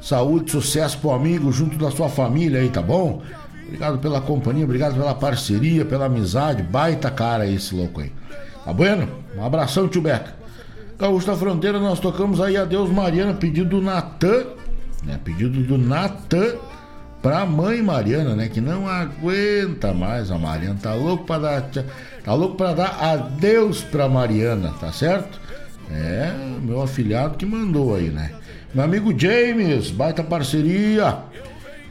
Saúde, sucesso pro amigo, junto da sua família aí, tá bom? Obrigado pela companhia, obrigado pela parceria, pela amizade. Baita cara esse louco aí. Tá bueno? Um abração, tio Beca. Gaúcho da Fronteira, nós tocamos aí Adeus Mariana, pedido do Natan, né? Pedido do Natan pra mãe Mariana, né? Que não aguenta mais a Mariana. Tá louco pra dar. Tá louco pra dar adeus pra Mariana, tá certo? É, meu afilhado que mandou aí, né? Meu amigo James, baita parceria.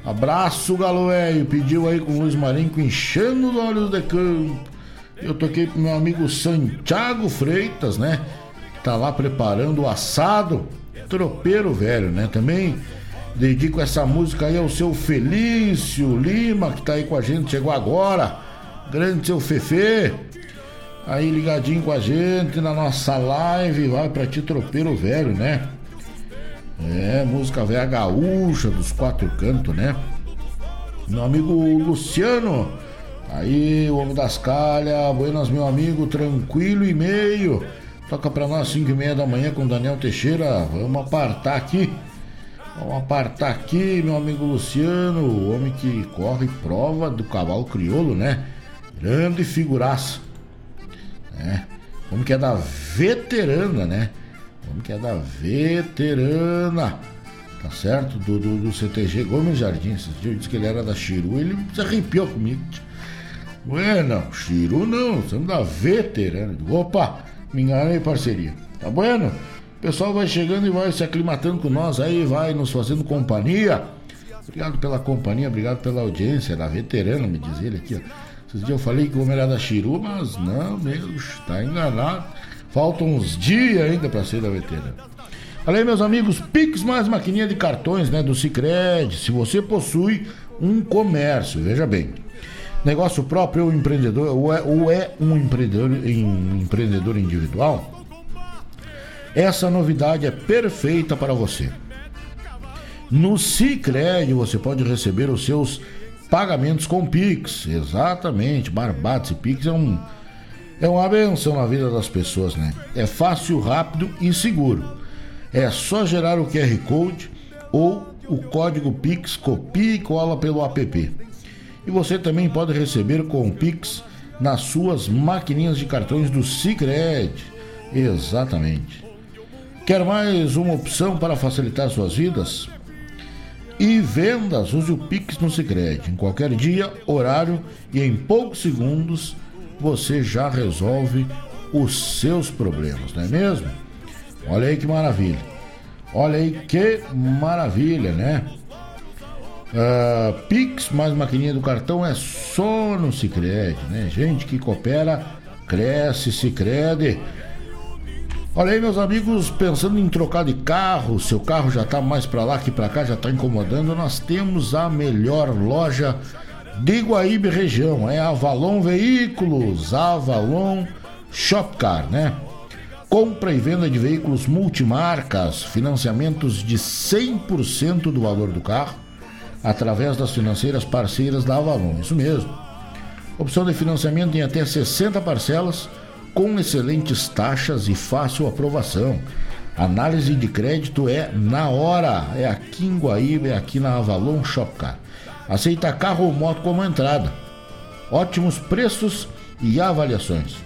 Abraço, Galoé. Pediu aí com o Luiz Marinho, enchendo os olhos de campo. Eu toquei pro meu amigo Santiago Freitas, né? Tá lá preparando o assado. Tropeiro velho, né? Também dedico essa música aí ao seu Felício Lima, que tá aí com a gente, chegou agora. Grande seu Fefe. Aí ligadinho com a gente na nossa live. Vai pra ti, tropeiro velho, né? É, música velha gaúcha dos quatro cantos, né? Meu amigo Luciano, aí, o Homem das Calhas, buenas, meu amigo, tranquilo e meio. Toca pra nós 5 e meia da manhã com Daniel Teixeira. Vamos apartar aqui. Vamos apartar aqui, meu amigo Luciano, o homem que corre prova do cavalo crioulo, né? Grande figuraça. É. Homem que é da veterana, né? Homem que é da veterana. tá certo? Do, do, do CTG Gomes Jardim. Esses dias eu disse que ele era da Chiru, ele se arrepiou comigo. Ué, não, Chiru não, estamos da veterana. Opa, me enganei, parceria. Tá bueno? O pessoal vai chegando e vai se aclimatando com nós aí, vai nos fazendo companhia. Obrigado pela companhia, obrigado pela audiência, da veterana, me diz ele aqui, ó. Esses dias eu falei que o homem era da Chiru, mas não, meu, está enganado. Faltam uns dias ainda para ser da veterana. Olha meus amigos, Pix mais maquininha de cartões, né, do Cicred. Se você possui um comércio, veja bem, negócio próprio ou empreendedor, ou é, ou é um empreendedor, um empreendedor individual, essa novidade é perfeita para você. No Cicred você pode receber os seus pagamentos com Pix. Exatamente, Barbados e Pix é um é uma benção na vida das pessoas, né? É fácil, rápido e seguro. É só gerar o QR Code ou o código Pix, copia e cola pelo app. E você também pode receber com o Pix nas suas maquininhas de cartões do Cicred. Exatamente. Quer mais uma opção para facilitar suas vidas? E vendas, use o Pix no Cicred. Em qualquer dia, horário e em poucos segundos você já resolve os seus problemas, não é mesmo? Olha aí que maravilha. Olha aí que maravilha, né? Uh, Pix mais maquininha do cartão é só no Cicred, né? Gente que coopera, cresce, Cicred. Olha aí, meus amigos, pensando em trocar de carro, seu carro já tá mais para lá que para cá, já tá incomodando, nós temos a melhor loja de Guaíba região, é Avalon Veículos, Avalon Shopcar, né? Compra e venda de veículos multimarcas, financiamentos de 100% do valor do carro, através das financeiras parceiras da Avalon, isso mesmo. Opção de financiamento em até 60 parcelas, com excelentes taxas e fácil aprovação. Análise de crédito é na hora, é aqui em Guaíba, é aqui na Avalon Shopcar. Aceita carro ou moto como entrada. Ótimos preços e avaliações.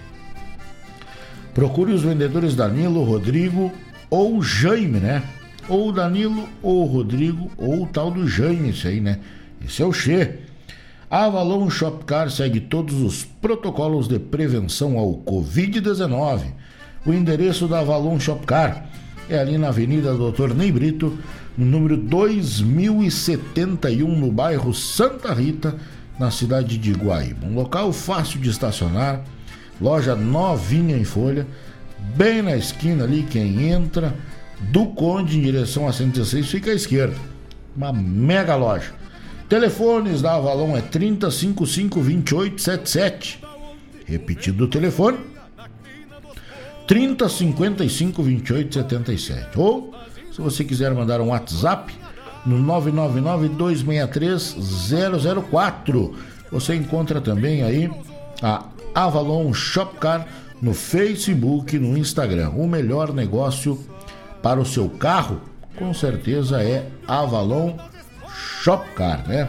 Procure os vendedores Danilo, Rodrigo ou Jaime, né? Ou Danilo ou Rodrigo ou o tal do Jaime, esse aí, né? Esse é o Che. A Avalon Shopcar segue todos os protocolos de prevenção ao Covid-19. O endereço da Avalon Shopcar é ali na Avenida Doutor Ney Brito, no número 2071, no bairro Santa Rita, na cidade de Guaíba. Um local fácil de estacionar, loja novinha em folha, bem na esquina ali, quem entra do Conde em direção a 116 fica à esquerda. Uma mega loja. Telefones da Avalon é 3055 2877. Repetido o telefone. 3055 2877. Ou, se você quiser mandar um WhatsApp, no 999 263 004. Você encontra também aí a Avalon Shopcar no Facebook, no Instagram. O melhor negócio para o seu carro, com certeza é Avalon Shopcar, né?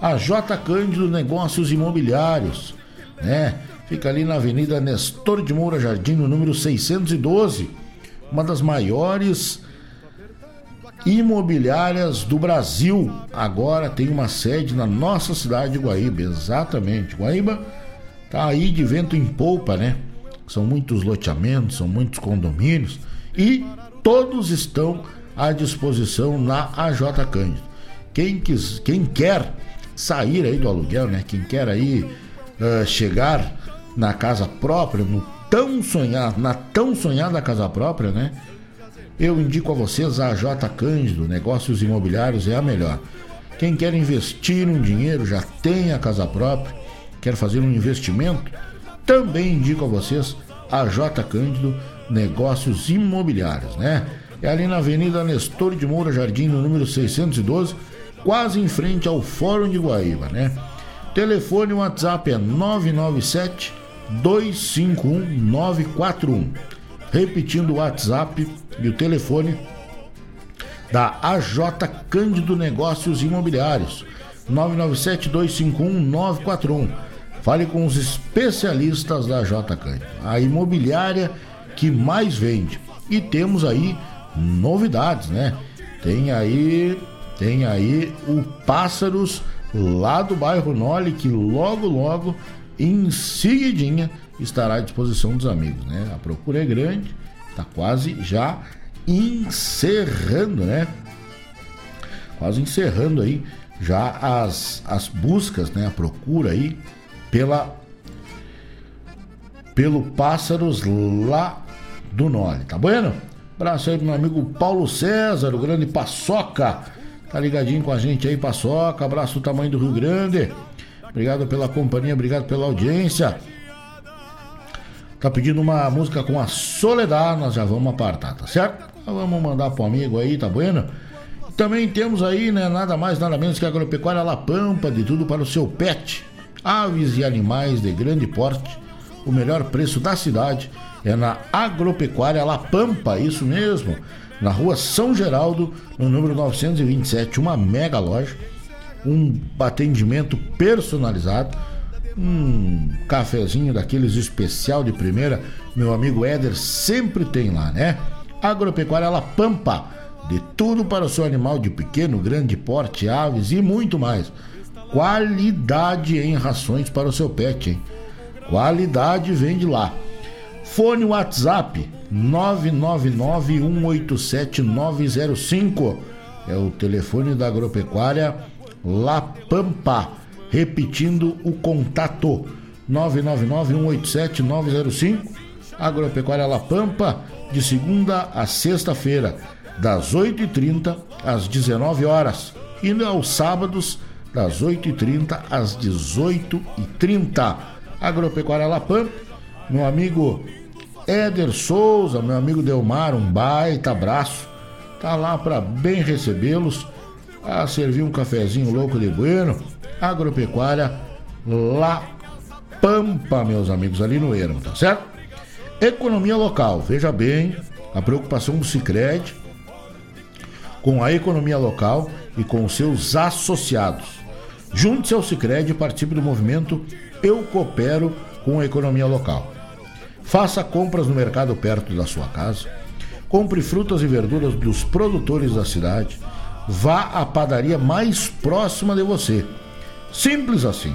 A J Cândido Negócios Imobiliários, né? Fica ali na Avenida Nestor de Moura Jardim, no número 612, uma das maiores imobiliárias do Brasil. Agora tem uma sede na nossa cidade de Guaíba, exatamente. Guaíba tá aí de vento em polpa, né? São muitos loteamentos, são muitos condomínios e todos estão à disposição na AJ Cândido. Quem, quis, quem quer sair aí do aluguel, né? Quem quer aí uh, chegar na casa própria, no tão sonhado, na tão sonhada casa própria, né? Eu indico a vocês a AJ Cândido, negócios imobiliários é a melhor. Quem quer investir um dinheiro, já tem a casa própria, quer fazer um investimento, também indico a vocês a J Cândido Negócios Imobiliários, né? É ali na Avenida Nestor de Moura Jardim, no número 612, quase em frente ao Fórum de Guaíba, né? Telefone WhatsApp é 997 251 941. Repetindo o WhatsApp e o telefone da AJ Cândido Negócios Imobiliários 997 251 941. Fale com os especialistas da J Cândido, a imobiliária que mais vende. E temos aí novidades, né? Tem aí, tem aí o Pássaros lá do bairro Nole, que logo, logo, em seguidinha, estará à disposição dos amigos, né? A procura é grande, tá quase já encerrando, né? Quase encerrando aí já as, as buscas, né? A procura aí pela pelo Pássaros lá do Nole, tá bueno? Abraço aí pro meu amigo Paulo César, o grande Paçoca. Tá ligadinho com a gente aí, Paçoca. Abraço do tamanho do Rio Grande. Obrigado pela companhia, obrigado pela audiência. Tá pedindo uma música com a Soledad, nós já vamos apartar, tá certo? Vamos mandar pro amigo aí, tá bueno? Também temos aí, né, nada mais, nada menos que a Agropecuária La Pampa, de tudo para o seu pet. Aves e animais de grande porte. O melhor preço da cidade é na Agropecuária La Pampa, isso mesmo. Na rua São Geraldo, no número 927, uma mega loja. Um atendimento personalizado. Um cafezinho daqueles especial de primeira. Meu amigo Éder sempre tem lá, né? Agropecuária La Pampa. De tudo para o seu animal de pequeno, grande porte, aves e muito mais. Qualidade em rações para o seu pet, hein? Qualidade vem de lá. Fone WhatsApp 999-187-905 é o telefone da agropecuária La Pampa. Repetindo o contato. 999-187-905 Agropecuária La Pampa de segunda a sexta-feira das 8h30 às 19 horas. E aos sábados das 8h30 às 18h30 Agropecuária La Pampa meu amigo Éder Souza, meu amigo Delmar, um baita abraço. Tá lá para bem recebê-los, a servir um cafezinho louco de bueno. Agropecuária La Pampa, meus amigos, ali no Ermo, tá certo? Economia local, veja bem, a preocupação do Cicred com a economia local e com seus associados. Junte-se ao Cicred e participe do movimento Eu Coopero com a Economia Local. Faça compras no mercado perto da sua casa. Compre frutas e verduras dos produtores da cidade. Vá à padaria mais próxima de você. Simples assim.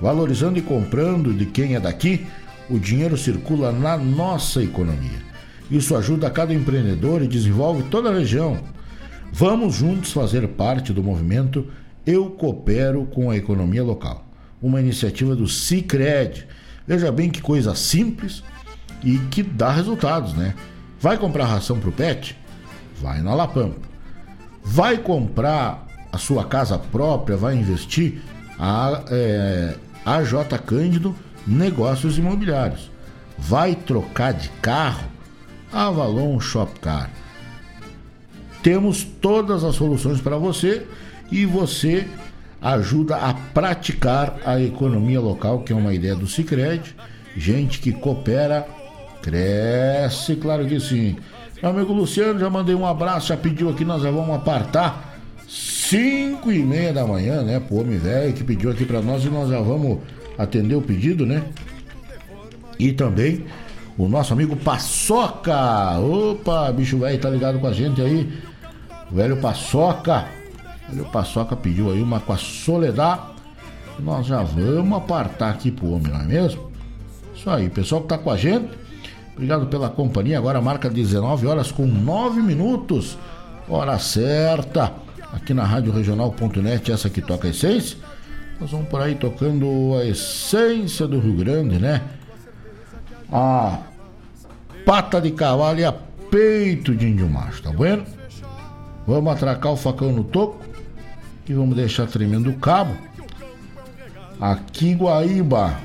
Valorizando e comprando de quem é daqui, o dinheiro circula na nossa economia. Isso ajuda cada empreendedor e desenvolve toda a região. Vamos juntos fazer parte do movimento Eu Coopero com a Economia Local, uma iniciativa do Cicred Veja bem que coisa simples e que dá resultados, né? Vai comprar ração para o pet? Vai na Lapampa. Vai comprar a sua casa própria, vai investir? A, é, J Cândido Negócios Imobiliários. Vai trocar de carro? Avalon Shopcar. Temos todas as soluções para você e você ajuda a praticar a economia local, que é uma ideia do Cicred. Gente que coopera, cresce, claro que sim. Meu amigo Luciano, já mandei um abraço, já pediu aqui, nós já vamos apartar 5 e meia da manhã, né? Pro homem velho que pediu aqui para nós e nós já vamos atender o pedido, né? E também o nosso amigo Paçoca. Opa, bicho velho, tá ligado com a gente aí? O velho Paçoca o Paçoca pediu aí uma com a Soledad. Nós já vamos apartar aqui pro homem, não é mesmo? Isso aí, pessoal que tá com a gente. Obrigado pela companhia. Agora marca 19 horas com 9 minutos. Hora certa. Aqui na Rádio Regional.net, essa que toca a essência. Nós vamos por aí tocando a essência do Rio Grande, né? A pata de cavalo e a peito de índio macho, tá vendo? Vamos atracar o facão no toco e vamos deixar tremendo o cabo. Aqui Guaíba.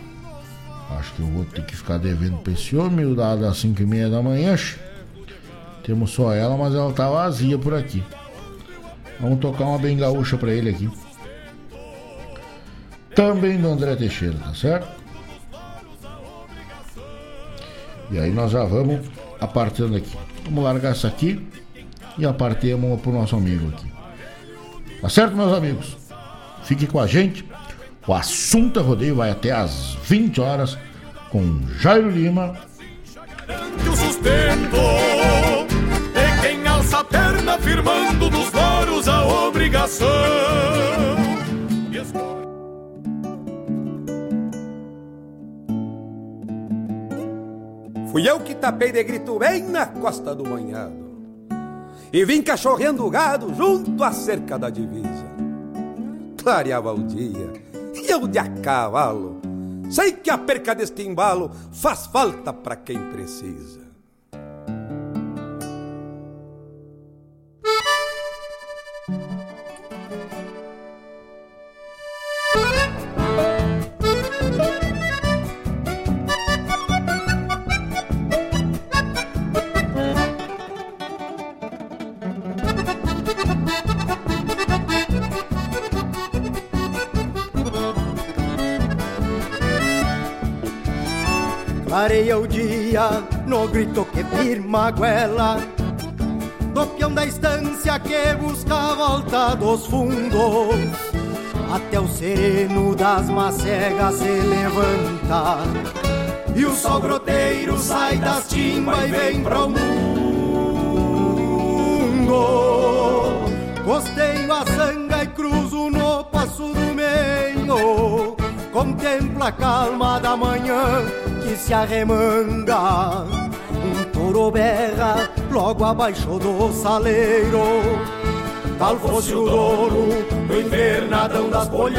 Acho que eu vou ter que ficar devendo pra esse homem, dado às 5 e meia da manhã. Temos só ela, mas ela tá vazia por aqui. Vamos tocar uma bem gaúcha pra ele aqui. Também do André Teixeira, tá certo? E aí nós já vamos apartando aqui. Vamos largar essa aqui e apartemos pro nosso amigo aqui. Tá certo, meus amigos? Fique com a gente. O assunto é rodeio vai até às 20 horas com Jairo O sustento de quem alça a perna firme firmando nos loros a obrigação. Fui eu que tapei de grito bem na costa do manhado e vim cachorreando o gado junto à cerca da divisa. Clareava o dia e eu de a cavalo. Sei que a perca deste embalo faz falta para quem precisa. O dia no grito que firma a goela Do peão da estância que busca a volta dos fundos. Até o sereno das macegas se levanta. E o sol groteiro sai das timbas e vem pro mundo. Costeio a sanga e cruzo no passo do meio. Contempla a calma da manhã que se arremanga Um touro berra logo abaixo do saleiro. Tal fosse o dono do invernadão das polhangas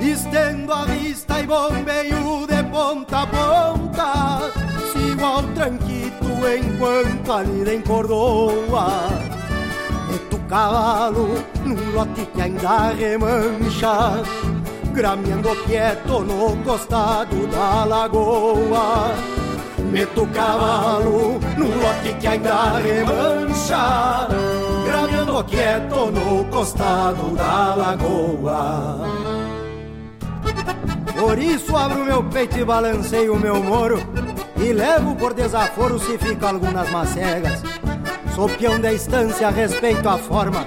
Estendo a vista e bombeio de ponta a ponta. Sigo ao tranquito enquanto a lida encordoa. Cavalo num lote que ainda remancha grameando quieto no costado da lagoa. Meto o cavalo num lote que ainda remancha, grameando quieto no costado da lagoa. Por isso abro meu peito e balanceio o meu moro, e levo por desaforo se fica algumas macegas. Sou peão da estância, respeito a forma,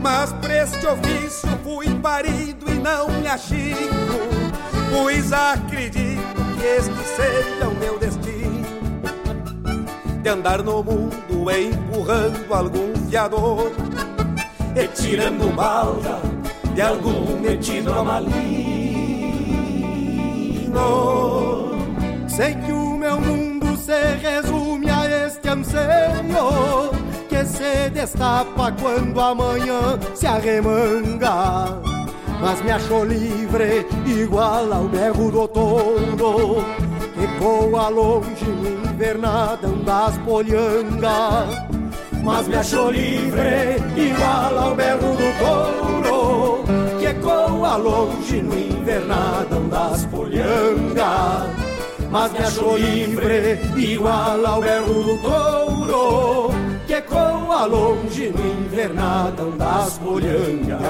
Mas pra este ofício fui parido e não me achico, pois acredito que este seja o meu destino. De andar no mundo empurrando algum fiador. E tirando balda de algum metido a maligno. Sei que o meu mundo se resume a este anseio se destapa quando amanhã se arremanga. Mas me achou livre, igual ao berro do touro, que voa longe no invernadão das polhangas. Mas me achou livre, igual ao berro do touro, que ecoa longe no invernadão das polhangas. Mas me achou livre, igual ao berro do touro, ecoa longe no invernadão das polhangas.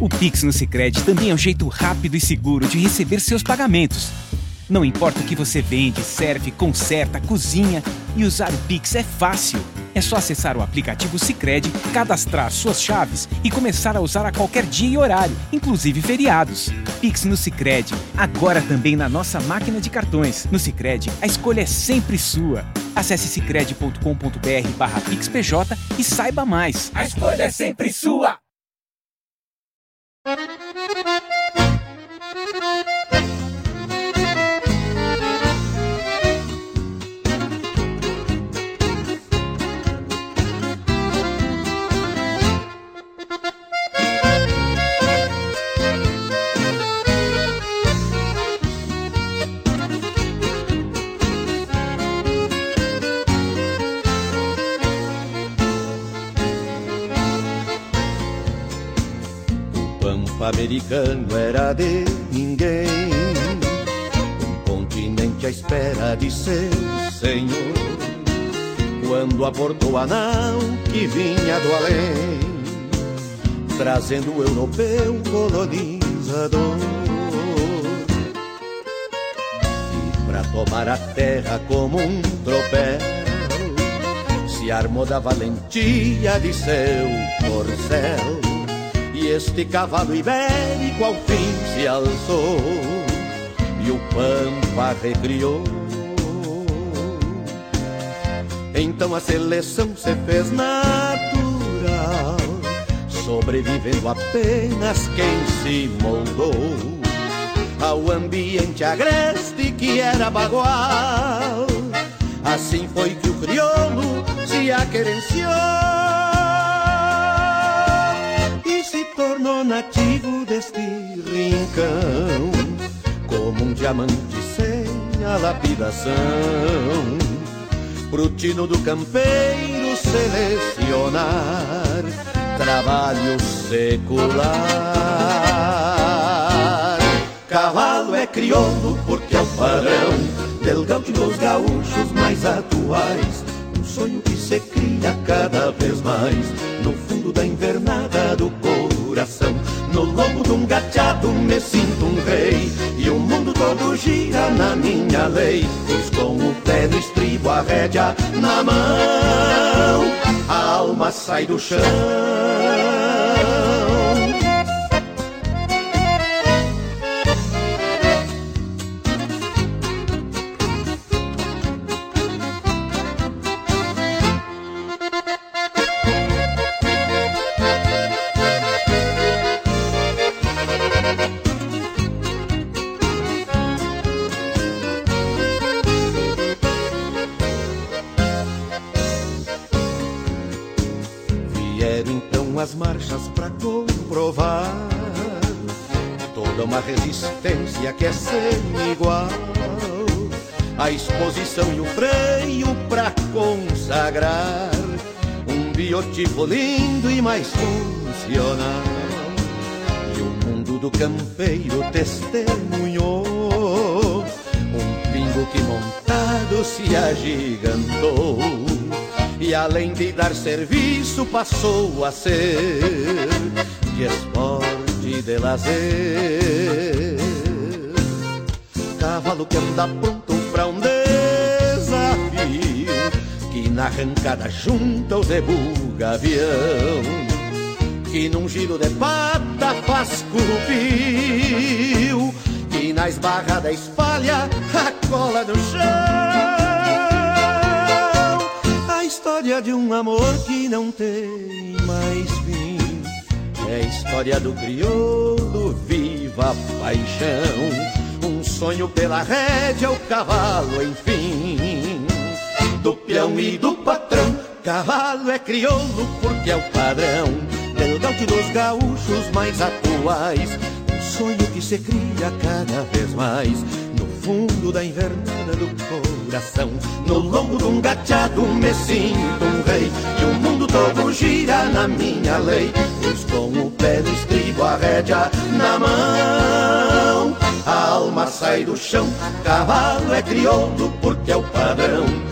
O Pix no Sicredi também é um jeito rápido e seguro de receber seus pagamentos. Não importa o que você vende, serve, conserta, cozinha e usar o Pix é fácil. É só acessar o aplicativo Sicredi, cadastrar suas chaves e começar a usar a qualquer dia e horário, inclusive feriados. Pix no Sicredi, agora também na nossa máquina de cartões. No Sicredi, a escolha é sempre sua. Acesse sicredi.com.br/pixpj e saiba mais. A escolha é sempre sua. Americano era de ninguém. Um continente à espera de seu senhor. Quando aportou a nau que vinha do além, trazendo o europeu colonizador. E pra tomar a terra como um tropel, se armou da valentia de seu corcel e este cavalo ibérico ao fim se alçou E o Pampa recriou. Então a seleção se fez natural Sobrevivendo apenas quem se moldou Ao ambiente agreste que era bagual. Assim foi que o crioulo se aquerenciou tornou nativo deste rincão, como um diamante sem a lapidação. Pro tino do campeiro selecionar trabalho secular. Cavalo é crioulo porque é o padrão del dos gaúchos mais atuais. Um sonho que se cria cada vez mais no fundo da invernada do coração. No lombo de um gateado me sinto um rei E o mundo todo gira na minha lei Pois com o pé no estribo, a rédea na mão A alma sai do chão biotipo lindo e mais funcional. E o mundo do campeiro testemunhou um pingo que montado se agigantou e além de dar serviço passou a ser de esporte de lazer. Cavalo que anda pronto arrancada junta o zebu gavião, que num giro de pata faz cupio, que na esbarrada espalha a cola no chão história de um amor que não tem mais fim. É a história do crioulo, viva a paixão. Um sonho pela rédea, o cavalo, enfim. Do peão e do patrão, cavalo é crioulo porque é o padrão. Gaúcho dos gaúchos mais atuais. Um sonho que se cria cada vez mais. No fundo da invernada do coração. No lombo de um gateado me sinto um rei. E o mundo todo gira na minha lei. Pois com o pé no estribo, a rédea na mão. A alma sai do chão, cavalo é crioulo Porque é o padrão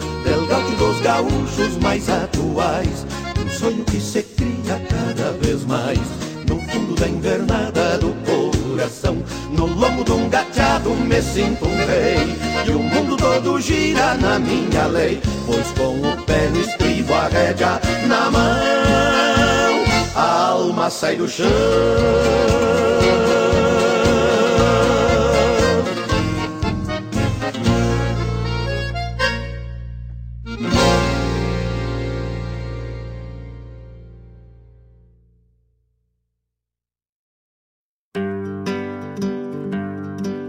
dos gaúchos mais atuais. Um sonho que se cria cada vez mais. No fundo da invernada do coração No lombo de um gateado me sinto um rei. E o mundo todo gira na minha lei Pois com o pé no estribo, a rédea na mão A alma sai do chão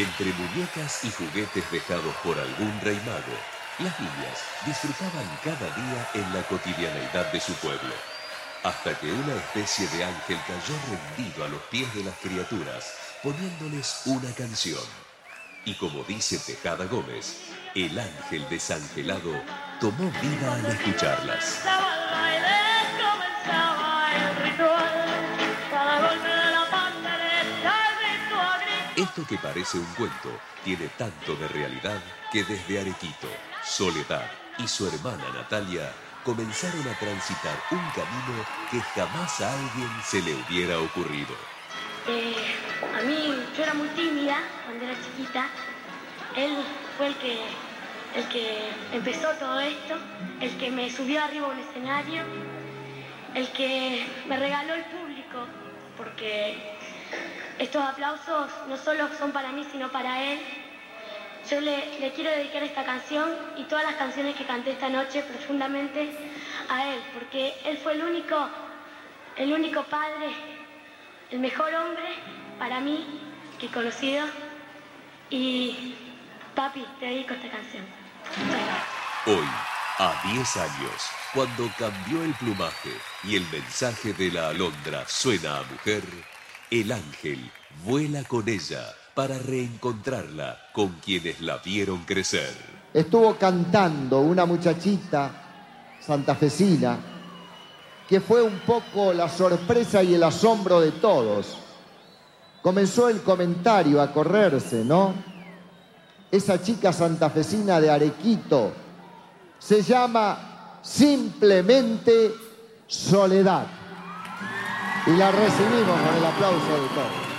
Entre muñecas y juguetes dejados por algún rey mago, las niñas disfrutaban cada día en la cotidianeidad de su pueblo, hasta que una especie de ángel cayó rendido a los pies de las criaturas, poniéndoles una canción. Y como dice Tejada Gómez, el ángel desangelado tomó vida al escucharlas. Esto que parece un cuento tiene tanto de realidad que desde Arequito, Soledad y su hermana Natalia comenzaron a transitar un camino que jamás a alguien se le hubiera ocurrido. Eh, a mí, yo era muy tímida cuando era chiquita. Él fue el que, el que empezó todo esto, el que me subió arriba a un escenario, el que me regaló el público, porque estos aplausos no solo son para mí, sino para él. Yo le, quiero dedicar esta canción y todas las canciones que canté esta noche profundamente a él, porque él fue el único, el único padre, el mejor hombre para mí que he conocido. Y papi, te dedico esta canción. Hoy, a 10 años, cuando cambió el plumaje y el mensaje de la alondra suena a mujer, el ángel vuela con ella para reencontrarla con quienes la vieron crecer. Estuvo cantando una muchachita santafesina que fue un poco la sorpresa y el asombro de todos. Comenzó el comentario a correrse, ¿no? Esa chica santafesina de Arequito se llama simplemente Soledad. Y la recibimos con el aplauso de todos.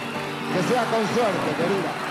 Que sea con suerte, querida.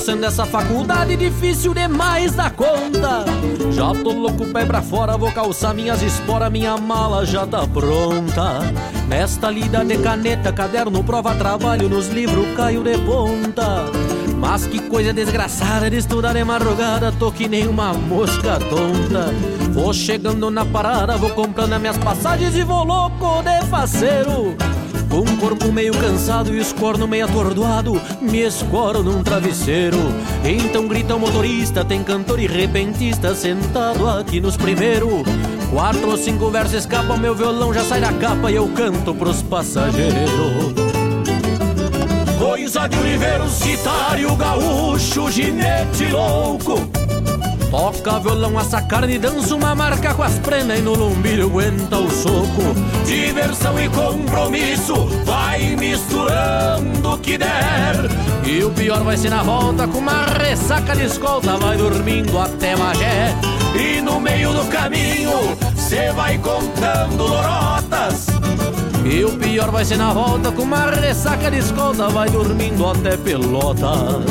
Cursando essa faculdade difícil demais da conta. Já tô louco, pé pra fora, vou calçar minhas esporas, minha mala já tá pronta. Nesta lida de caneta, caderno, prova, trabalho, nos livros caio de ponta. Mas que coisa desgraçada de estudar de madrugada, tô que nem uma mosca tonta. Vou chegando na parada, vou comprando as minhas passagens e vou louco de faceiro. Com o corpo meio cansado e os cornos meio atordoado, me escoro num travesseiro. Então grita o motorista, tem cantor e repentista sentado aqui nos primeiros. Quatro ou cinco versos escapam, meu violão já sai da capa e eu canto pros passageiros. Coisa de universitário, gaúcho, ginete louco. Toca violão, assa carne, dança uma marca com as prenas e no lombilho aguenta o soco. Diversão e compromisso, vai misturando o que der. E o pior vai ser na volta, com uma ressaca de escolta, vai dormindo até Magé. E no meio do caminho, cê vai contando lorotas. E o pior vai ser na volta, com uma ressaca de escolta, vai dormindo até Pelotas.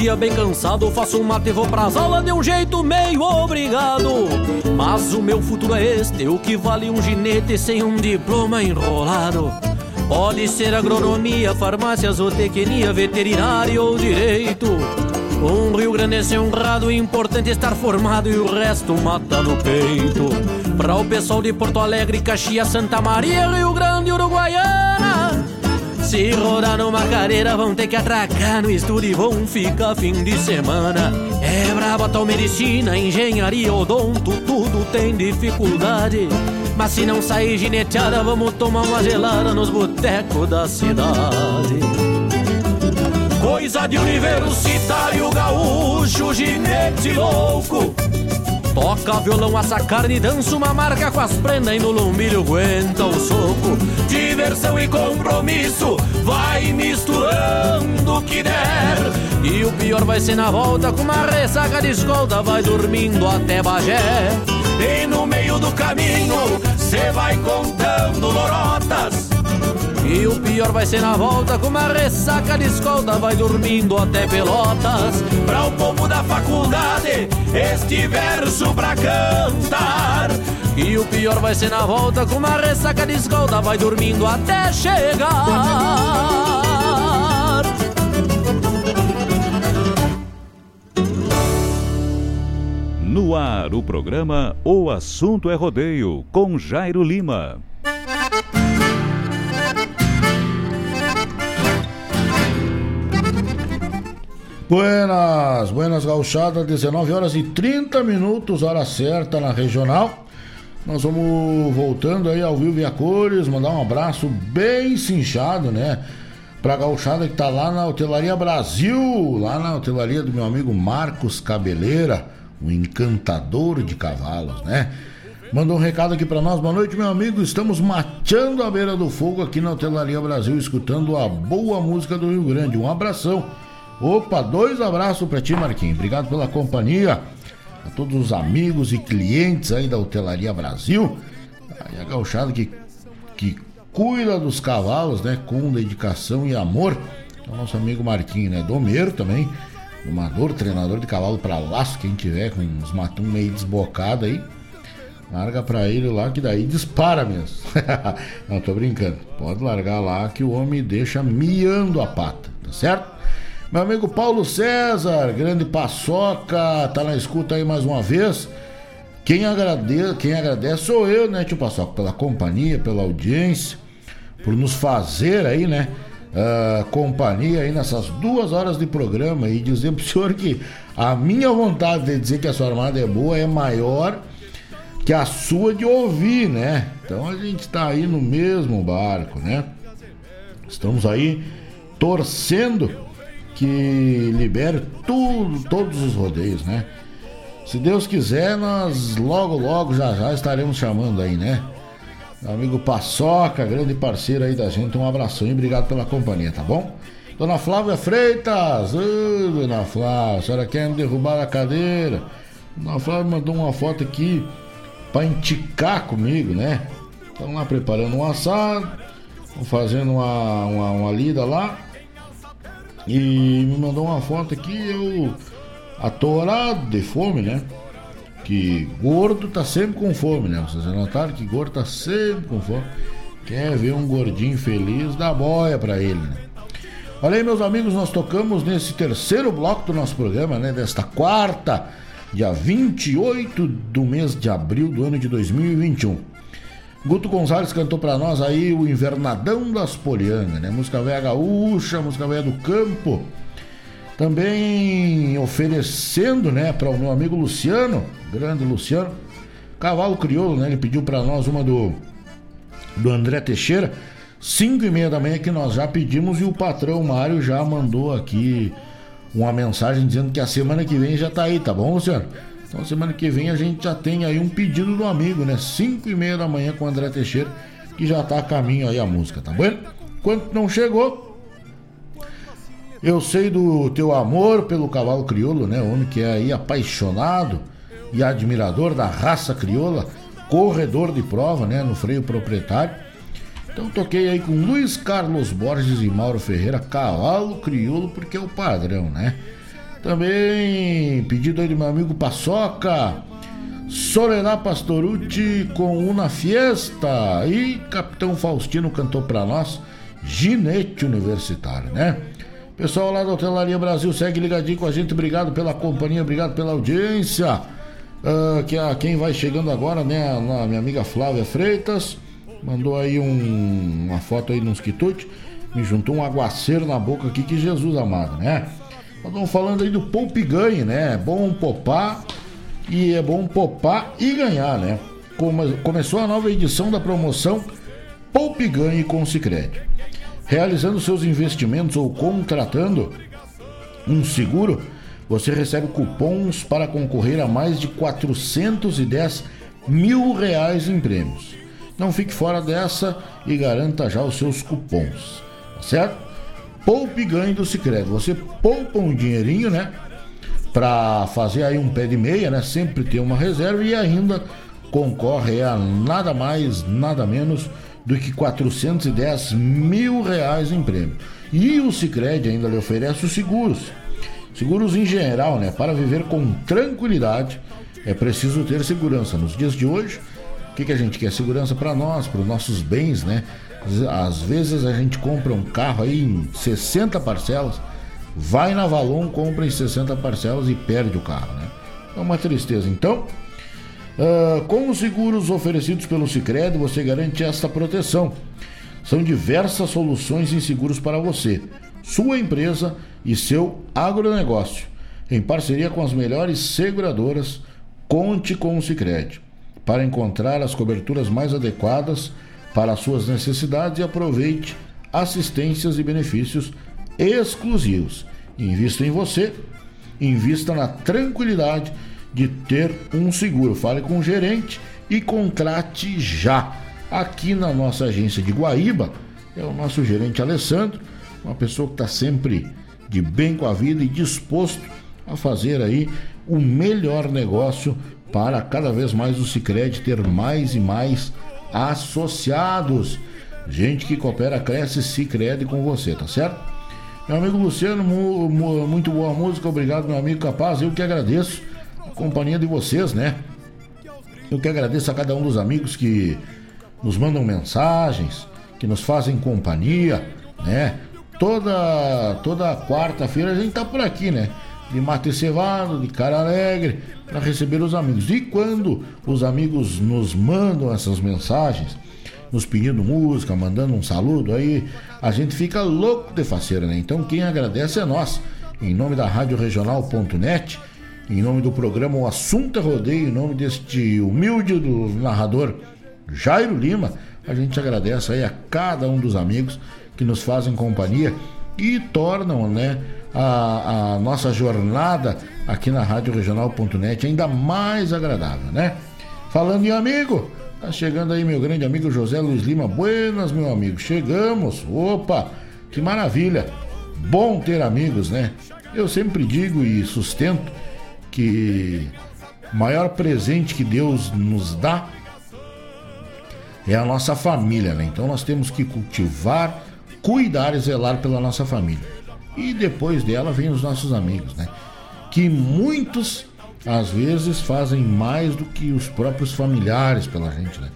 Dia, bem cansado, faço um mate e vou pras aulas de um jeito meio obrigado. Mas o meu futuro é este, o que vale um ginete sem um diploma enrolado. Pode ser agronomia, farmácia, zootecnia, veterinário ou direito. Um Rio Grande é honrado, importante estar formado e o resto mata no peito. Pra o pessoal de Porto Alegre, Caxias, Santa Maria, Rio Grande, Uruguaiana. Se rodar numa cadeira, vão ter que atracar no estudo e vão ficar fim de semana. É braba tal medicina, engenharia, odonto, tudo tem dificuldade. Mas se não sair gineteada, vamos tomar uma gelada nos botecos da cidade. Coisa de universitário gaúcho, ginete louco. Toca violão, assa carne, dança uma marca com as prendas e no lombilho aguenta o soco. Diversão e compromisso, vai misturando o que der. E o pior vai ser na volta, com uma ressaca de escolta, vai dormindo até Bagé. E no meio do caminho, cê vai contando lorotas. E o pior vai ser na volta, com uma ressaca de escolta, vai dormindo até Pelotas. Pra o povo da faculdade, este verso pra cantar. E o pior vai ser na volta, com uma ressaca de escolta, vai dormindo até chegar. No ar, o programa O Assunto é Rodeio, com Jairo Lima. Buenas, buenas gauchada, 19 horas e 30 minutos, hora certa na regional. Nós vamos voltando aí ao vivo e a cores, mandar um abraço bem cinchado, né? Pra gauchada que tá lá na Hotelaria Brasil, lá na hotelaria do meu amigo Marcos Cabeleira, o encantador de cavalos, né? Mandou um recado aqui pra nós. Boa noite, meu amigo. Estamos mateando a beira do fogo aqui na Hotelaria Brasil, escutando a boa música do Rio Grande. Um abração. Opa, dois abraços pra ti, Marquinhos. Obrigado pela companhia. A todos os amigos e clientes aí da Hotelaria Brasil. Aí a gauchada que, que cuida dos cavalos, né? Com dedicação e amor. É o nosso amigo Marquinhos, né? Domeiro também. Domador, treinador de cavalo pra laço. Quem tiver com uns matum meio desbocado aí. Larga pra ele lá que daí dispara mesmo. Não, tô brincando. Pode largar lá que o homem deixa miando a pata, tá certo? Meu amigo Paulo César, grande paçoca, tá na escuta aí mais uma vez. Quem agradece, quem agradece sou eu, né, tio Paçoca, pela companhia, pela audiência. por nos fazer aí, né? ah, companhia aí nessas duas horas de programa e dizer pro senhor que a minha vontade de dizer que a sua armada é boa é maior que a sua de ouvir, né? Então a gente tá aí no mesmo barco, né? Estamos aí torcendo que libere tudo, todos os rodeios, né? Se Deus quiser, nós logo, logo, já já estaremos chamando aí, né? Meu amigo Paçoca, grande parceiro aí da gente, um abração e obrigado pela companhia, tá bom? Dona Flávia Freitas, Dona Flávia, a senhora quer me derrubar da cadeira? Dona Flávia mandou uma foto aqui pra enticar comigo, né? Estão lá preparando um assado, fazendo uma, uma, uma lida lá e me mandou uma foto aqui, eu atorado de fome, né? Que gordo tá sempre com fome, né? Vocês notaram que gordo tá sempre com fome. Quer ver um gordinho feliz, dá boia pra ele, né? Olha aí, meus amigos, nós tocamos nesse terceiro bloco do nosso programa, né? Desta quarta, dia 28 do mês de abril do ano de 2021. Guto Gonzalez cantou pra nós aí o Invernadão das Polianas, né? Música velha gaúcha, música velha do campo. Também oferecendo, né, para o meu amigo Luciano, grande Luciano, Cavalo Crioulo, né? Ele pediu para nós uma do do André Teixeira, 5 e meia da manhã que nós já pedimos e o patrão Mário já mandou aqui uma mensagem dizendo que a semana que vem já tá aí, tá bom, Luciano? Então semana que vem a gente já tem aí um pedido do amigo, né? 5 e meia da manhã com o André Teixeira, que já tá a caminho aí a música, tá bom? Enquanto não chegou, eu sei do teu amor pelo cavalo crioulo, né? Homem que é aí apaixonado e admirador da raça crioula, corredor de prova, né? No freio proprietário. Então toquei aí com Luiz Carlos Borges e Mauro Ferreira, cavalo crioulo, porque é o padrão, né? Também pedido aí do meu amigo Paçoca, Soledad Pastorucci com Una Fiesta e Capitão Faustino cantou pra nós, Ginete Universitário, né? Pessoal lá da Hotelaria Brasil, segue ligadinho com a gente. Obrigado pela companhia, obrigado pela audiência. Ah, que a, quem vai chegando agora, né? A, minha amiga Flávia Freitas mandou aí um- uma foto aí nos quitutes. Me juntou um aguaceiro na boca aqui, que Jesus amado, né? Estamos falando aí do poupe e ganhe, né? É bom popar e é bom popar e ganhar, né? Come- começou a nova edição da promoção Poupe e Ganhe com o realizando seus investimentos ou contratando um seguro, você recebe cupons para concorrer a mais de 410 mil reais em prêmios. Não fique fora dessa e garanta já os seus cupons, tá certo? Poupe ganhe do Sicredi. Você poupa um dinheirinho, né? Para fazer aí um pé de meia, né? Sempre ter uma reserva e ainda concorre a nada mais, nada menos do que 410 mil reais em prêmio. E o Sicredi ainda lhe oferece os seguros. Seguros em geral, né? Para viver com tranquilidade, é preciso ter segurança. Nos dias de hoje, o que, que a gente quer? Segurança para nós, para os nossos bens, né? Às vezes a gente compra um carro aí em 60 parcelas, vai na Valon, compra em 60 parcelas e perde o carro, né? É uma tristeza. Então, ah, com os seguros oferecidos pelo Sicredi, você garante esta proteção. São diversas soluções em seguros para você, sua empresa e seu agronegócio. Em parceria com as melhores seguradoras, conte com o Sicredi para encontrar as coberturas mais adequadas para as suas necessidades e aproveite assistências e benefícios exclusivos. Invista em você, invista na tranquilidade de ter um seguro. Fale com o gerente e contrate já. Aqui na nossa agência de Guaíba, é o nosso gerente Alessandro, uma pessoa que está sempre de bem com a vida e disposto a fazer aí o melhor negócio para cada vez mais o Sicredi ter mais e mais associados. Gente que coopera, cresce, Sicredi com você, tá certo? Meu amigo Luciano, mu- mu- muito boa música, obrigado, meu amigo Capaz. Eu que agradeço a companhia de vocês, né? Eu que agradeço a cada um dos amigos que nos mandam mensagens, que nos fazem companhia, né? Toda, toda quarta-feira a gente tá por aqui, né? De mate cevado, de cara alegre, para receber os amigos. E quando os amigos nos mandam essas mensagens, nos pedindo música, mandando um saludo aí. A gente fica louco de faceira, né? Então quem agradece é nós. Em nome da Rádio Regional.net, em nome do programa O Assunto é Rodeio, em nome deste humilde do narrador Jairo Lima, a gente agradece aí a cada um dos amigos que nos fazem companhia e tornam, né, a, a nossa jornada aqui na Rádio Regional.net ainda mais agradável, né? Falando em amigo, tá chegando aí meu grande amigo José Luiz Lima. Buenas, meu amigo. Chegamos. Opa, que maravilha. Bom ter amigos, né? Eu sempre digo e sustento que o maior presente que Deus nos dá é a nossa família, né? Então nós temos que cultivar, cuidar e zelar pela nossa família. E depois dela vem os nossos amigos, né? Que muitos às vezes fazem mais do que os próprios familiares pela gente, né?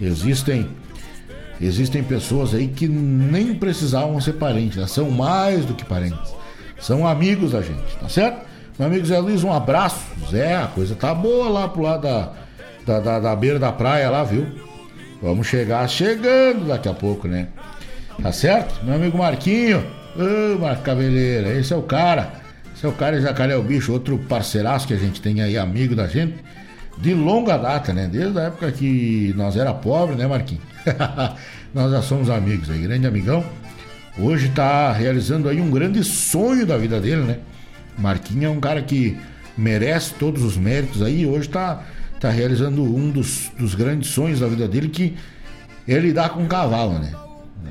Existem existem pessoas aí que nem precisavam ser parentes, né? são mais do que parentes. São amigos da gente, tá certo? Meu amigo Zé Luiz, um abraço. Zé, a coisa tá boa lá pro lado da, da, da, da beira da praia lá, viu? Vamos chegar chegando daqui a pouco, né? Tá certo? Meu amigo Marquinho. Ô, Marco Cabeleira, esse é o cara. Esse é o cara Jacaré o Bicho, outro parceiraço que a gente tem aí, amigo da gente, de longa data, né? Desde a época que nós era pobre, né, Marquinhos? nós já somos amigos aí, grande amigão. Hoje tá realizando aí um grande sonho da vida dele, né? Marquinhos é um cara que merece todos os méritos aí, hoje tá tá realizando um dos, dos grandes sonhos da vida dele, que é lidar com cavalo, né?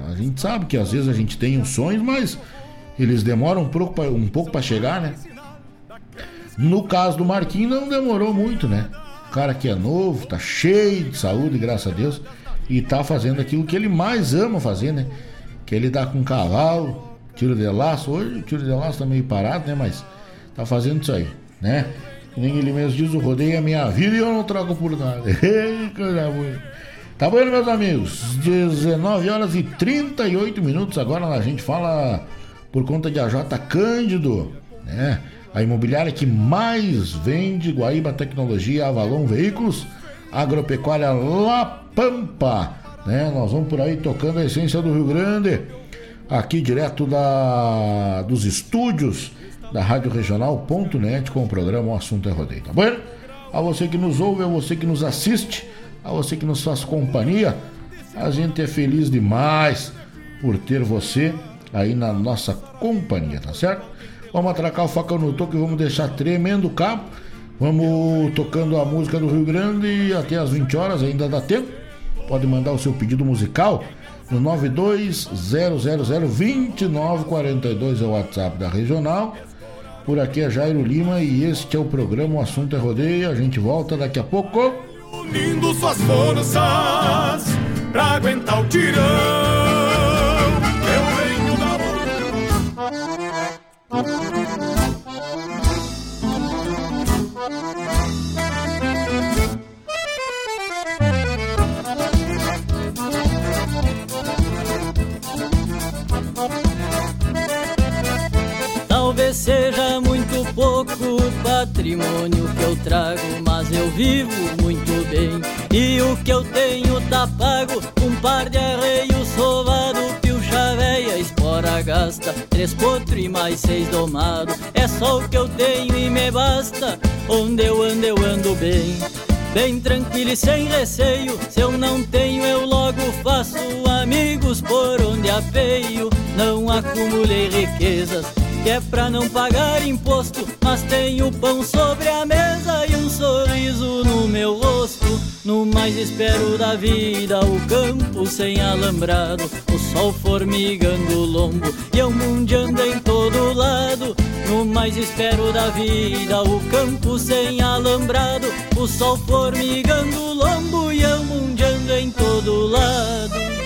A gente sabe que às vezes a gente tem uns sonhos, mas eles demoram um pouco um pouco para chegar, né? No caso do Marquinhos não demorou muito, né? O cara que é novo, tá cheio de saúde, graças a Deus, e tá fazendo aquilo que ele mais ama fazer, né? Que é lidar com cavalo, tiro de laço. Hoje o tiro de laço tá meio parado, né? Mas tá fazendo isso aí, né? nem ele mesmo diz, o rodeio é minha vida e eu não troco por nada. Coisa boa. Tá bom, meus amigos? 19 horas e 38 minutos. Agora a gente fala por conta de AJ Cândido, né? A imobiliária que mais vende Guaíba Tecnologia, Avalon Veículos, Agropecuária La Pampa, né? Nós vamos por aí tocando a essência do Rio Grande, aqui direto da dos estúdios da Rádio Regional.net com o programa O Assunto é Rodeio, tá bom? A você que nos ouve, a você que nos assiste, a você que nos faz companhia, a gente é feliz demais por ter você aí na nossa companhia, tá certo? Vamos atracar o facão no toque e vamos deixar tremendo o cabo. Vamos tocando a música do Rio Grande até as 20 horas, ainda dá tempo. Pode mandar o seu pedido musical no 920002942 é o WhatsApp da Regional por aqui é Jairo Lima e este é o programa O Assunto é Rodeio. A gente volta daqui a pouco. Unindo suas forças pra aguentar o tirão. Eu venho da. Patrimônio que eu trago, mas eu vivo muito bem. E o que eu tenho tá pago, um par de arreios sovado, pilcha véia, espora gasta, três potro e mais seis domado. É só o que eu tenho e me basta, onde eu ando eu ando bem. Bem tranquilo e sem receio, se eu não tenho eu logo faço amigos por onde apeio. Não acumulei riquezas que é pra não pagar imposto, mas tenho pão sobre a mesa e um sorriso no meu rosto. No mais espero da vida, o campo sem alambrado, o sol formigando o lombo e eu mundiando em todo lado. No mais espero da vida, o campo sem alambrado, o sol formigando o lombo e eu mundiando em todo lado.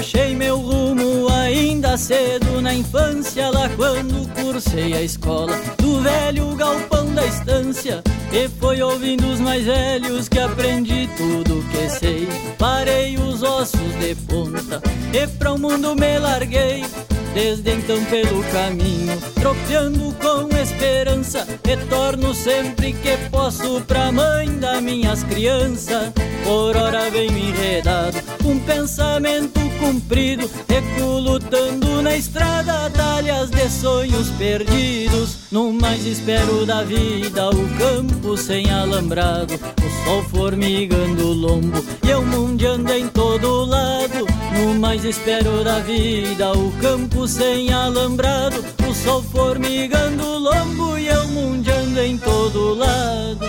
Achei meu rumo ainda cedo na infância, lá quando cursei a escola do velho galpão da estância. E foi ouvindo os mais velhos que aprendi tudo que sei. Parei os ossos de ponta e pra o mundo me larguei. Desde então pelo caminho, tropeando com esperança, retorno sempre que posso pra mãe das minhas crianças. Por hora venho enredado, um pensamento cumprido, recuo lutando na estrada, atalhas de sonhos perdidos. No mais espero da vida, o campo sem alambrado, o sol formigando o lombo e eu mundiando em todo lado. No mais espero da vida, o campo sem alambrado, o sol formigando o lombo e eu mundiando em todo lado.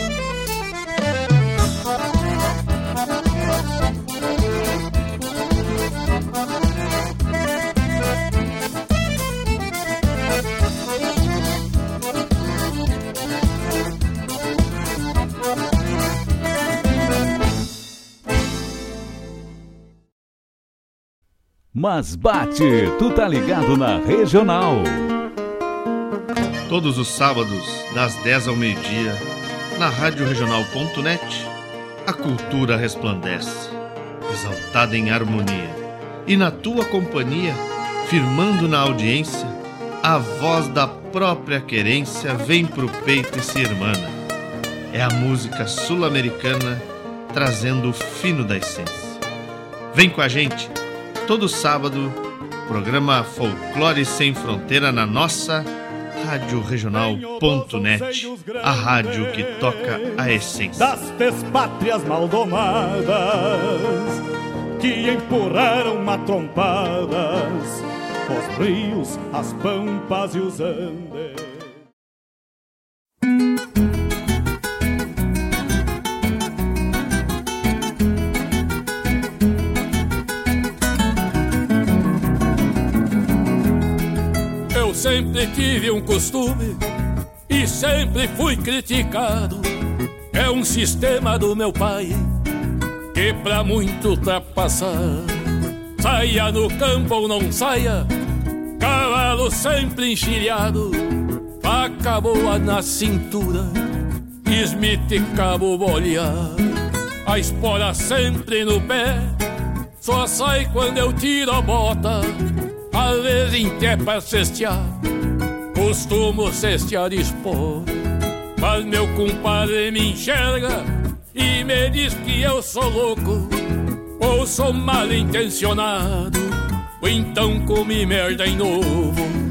Mas bate, tu tá ligado na regional. Todos os sábados, das 10 ao meio-dia, na Rádio Regional.net, a cultura resplandece, exaltada em harmonia. E na tua companhia, firmando na audiência, a voz da própria querência vem pro peito e se irmana. É a música sul-americana trazendo o fino da essência. Vem com a gente! Todo sábado, programa Folclore Sem Fronteira na nossa Rádio Regional.net, a rádio que toca a essência. Das despátrias maldomadas que empurraram matrompadas os rios, as pampas e os andes. Sempre tive um costume e sempre fui criticado. É um sistema do meu pai que pra muito ultrapassar. Saia no campo ou não saia, cavalo sempre enxilhado, faca boa na cintura, Smith cabo bolear. A espora sempre no pé, só sai quando eu tiro a bota. Às vezes em que é pra cestear, costumo cestear espora. Mas meu compadre me enxerga e me diz que eu sou louco, ou sou mal intencionado, ou então comi merda em novo.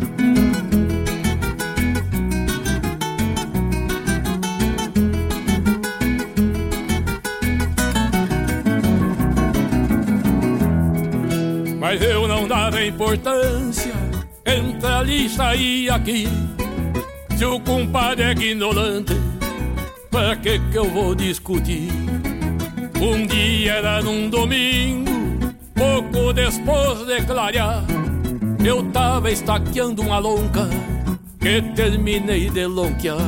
Mas eu não dava importância entre ali e aqui. Se o compadre é ignorante, pra que que eu vou discutir? Um dia era num domingo, pouco depois de clarear, eu tava estaqueando uma lonca que terminei de lonquear.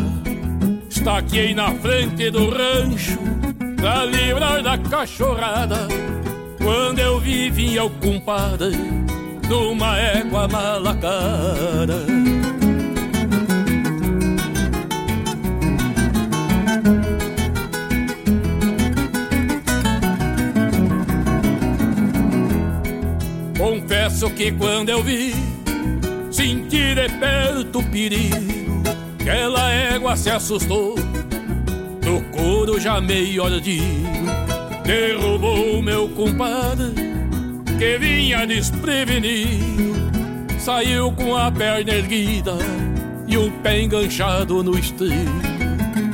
Estaquei na frente do rancho pra livrar da cachorrada. Quando eu vi vinha o compadre numa égua malacara. Confesso que quando eu vi, senti de perto o perigo. Aquela égua se assustou, no couro já meio ardido. Derrubou meu compadre, que vinha desprevenido. Saiu com a perna erguida e o pé enganchado no estribo.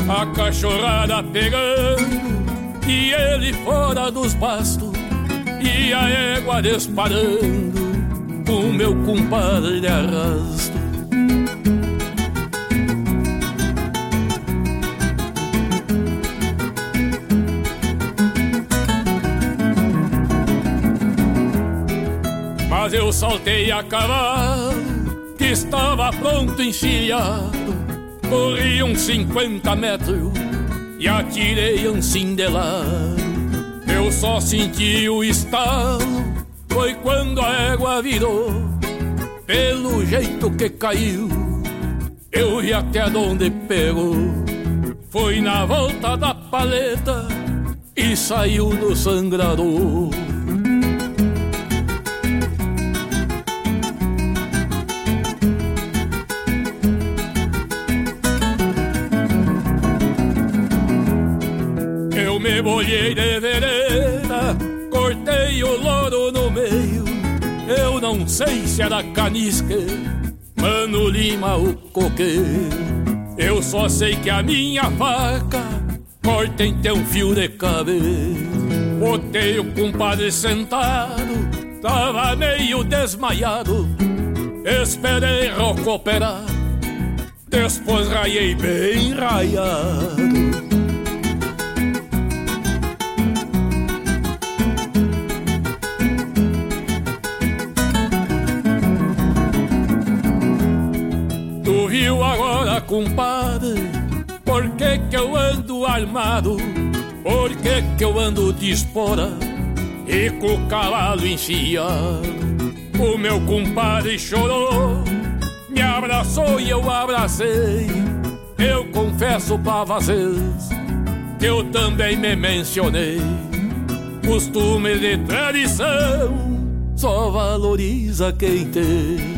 A cachorrada pegando e ele fora dos bastos. E a égua disparando, o meu compadre de arrasto. Mas eu saltei a cavalo, que estava pronto encilhado. Corri uns 50 metros e atirei assim de lado. Eu só senti o estalo, foi quando a égua virou. Pelo jeito que caiu, eu vi até onde pegou. foi na volta da paleta e saiu do sangrador. Bolhei de vereda, cortei o louro no meio. Eu não sei se era canisque, Mano Lima o coqueiro. Eu só sei que a minha faca corta em um fio de cabelo. Botei o compadre sentado, tava meio desmaiado. Esperei recuperar, depois raiei bem raiado. Armado? Por que que eu ando de espora e com o cavalo enfiado? O meu compadre chorou, me abraçou e eu abracei. Eu confesso pra vocês que eu também me mencionei. Costume de tradição só valoriza quem tem.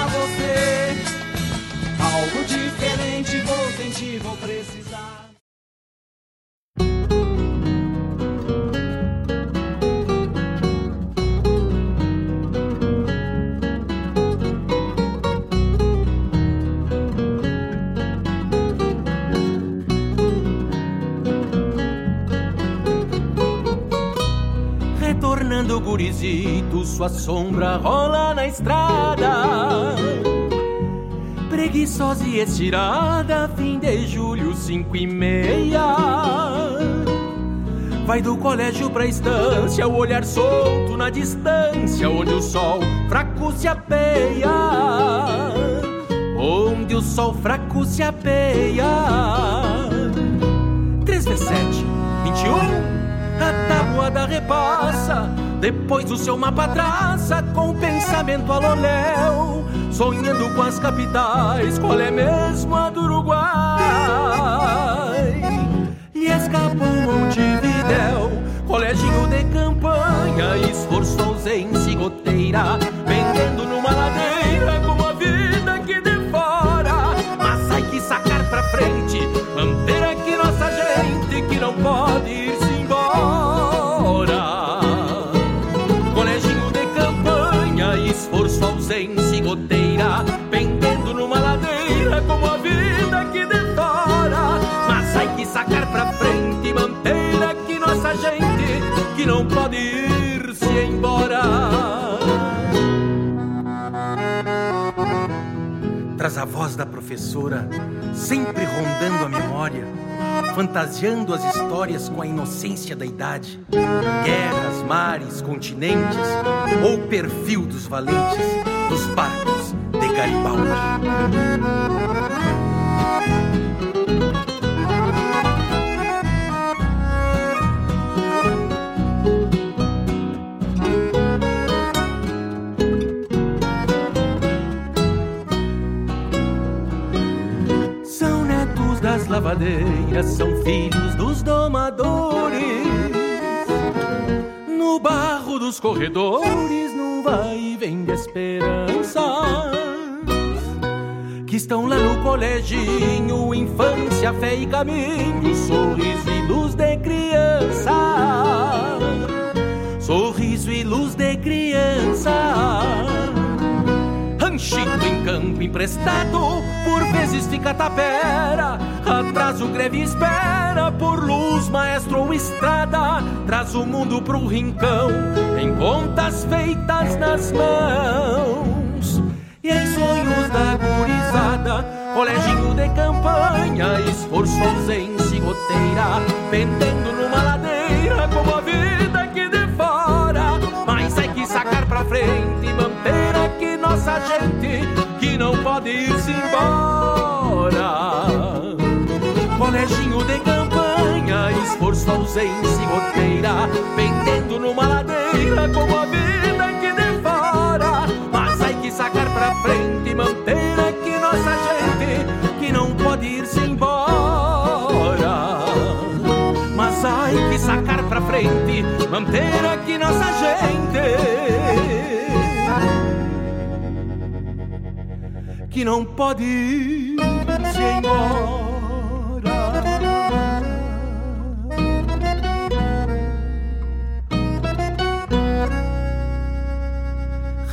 Retornando gurizito, sua sombra rola na estrada. Preguiçosa e estirada, fim de julho, cinco e meia. Vai do colégio pra estância, o olhar solto na distância, onde o sol fraco se apeia. Onde o sol fraco se apeia. 3 vezes 7, 21. A tabuada repassa, depois o seu mapa traça com o pensamento aloléu, sonhando com as capitais, qual é mesmo a do Uruguai? E escapou Montevidéu, coleginho de campanha, esforço, ausência e goteira, vendendo numa ladeira como a vida aqui de fora. Mas ai que sacar pra frente, manter aqui nossa gente que não pode ir-se pendendo numa ladeira como a vida aqui de fora. Mas ai que sacar pra frente e manter aqui nossa gente que não pode ir-se embora. Traz a voz da professora, sempre rondando a memória, fantasiando as histórias com a inocência da idade. Guerras, mares, continentes, ou perfil dos valentes dos barcos de Garibaldi. São netos das lavadeiras, são filhos dos domadores. No barro dos corredores, num vai e vem de esperança. Que estão lá no coleginho, infância, fé e caminho, sorriso e luz de criança. Sorriso e luz de criança ranchito em campo emprestado, por vezes fica tapera. Atrás o greve espera por luz, maestro ou estrada. Traz o mundo pro rincão, em contas feitas nas mãos. E em sonhos da gurizada, coleginho de campanha, esforço, ausência e goteira, pendendo numa ladeira como a vida aqui de fora. Mas é que sacar pra frente e manter aqui nossa gente, que não pode ir-se embora. Coleginho de campanha, esforço, ausência e goteira, pendendo numa ladeira como a vida aqui de fora. Mas hay que sacar pra frente e manter aqui nossa gente, que não pode ir-se embora. Mas hay que sacar pra frente, manter aqui nossa gente, que não pode ir-se embora.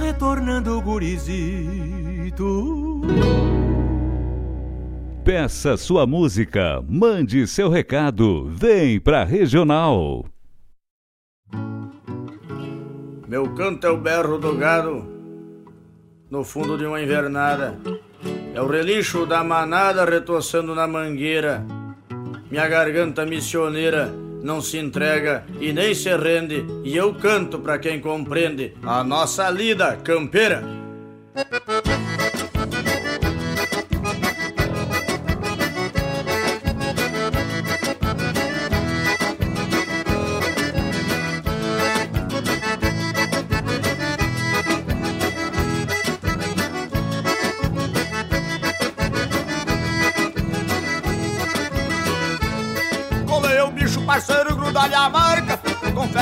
Retornando o gurizito. Peça sua música, mande seu recado, vem pra Regional. Meu canto é o berro do gado no fundo de uma invernada. É o relixo da manada retoçando na mangueira. Minha garganta missioneira não se entrega e nem se rende, e eu canto para quem compreende a nossa lida campeira.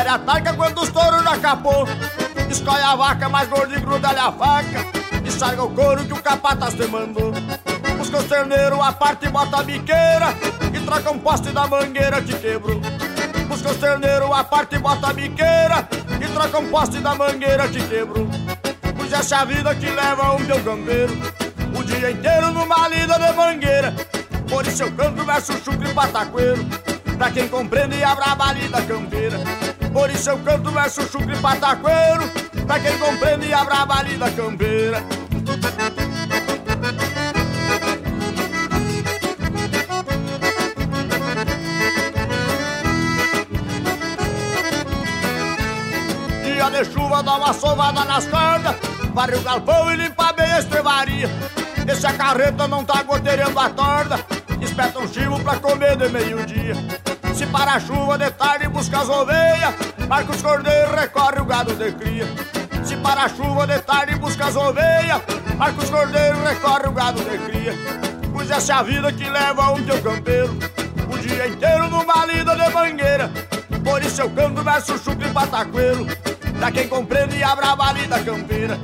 Confere a quando os touros já capou Escolhe a vaca mais gorda e gruda-lhe a faca E sarga o couro que o capataz te mandou. Os terneiros, a parte bota a biqueira E troca um poste da mangueira que quebrou. Os terneiros, a parte bota a biqueira E troca um poste da mangueira que quebrou. Pois essa é a vida que leva um teu campeiro. O dia inteiro numa lida de mangueira. Por isso eu canto verso chucro e pataqueiro. Pra quem compreende a braba campeira Por isso eu canto verso chucro e pataqueiro Pra quem compreende a braba lida campeira. Dia de chuva dá uma sovada nas cordas Varre o galpão e limpa bem a estrevaria. Esse a carreta não tá goteirando a torda Espeta um chivo pra comer de meio-dia Se para a chuva de tarde busca as ovelhas. Marca os cordeiros, recorre o gado de cria. Se para a chuva de tarde busca as ovelhas. Marca os cordeiros, recorre o gado de cria. Pois essa é a vida que leva um teu campeiro. O dia inteiro numa lida de mangueira. Por isso eu canto verso chucro e pataqueiro. Pra quem compreende a brava lida campeira.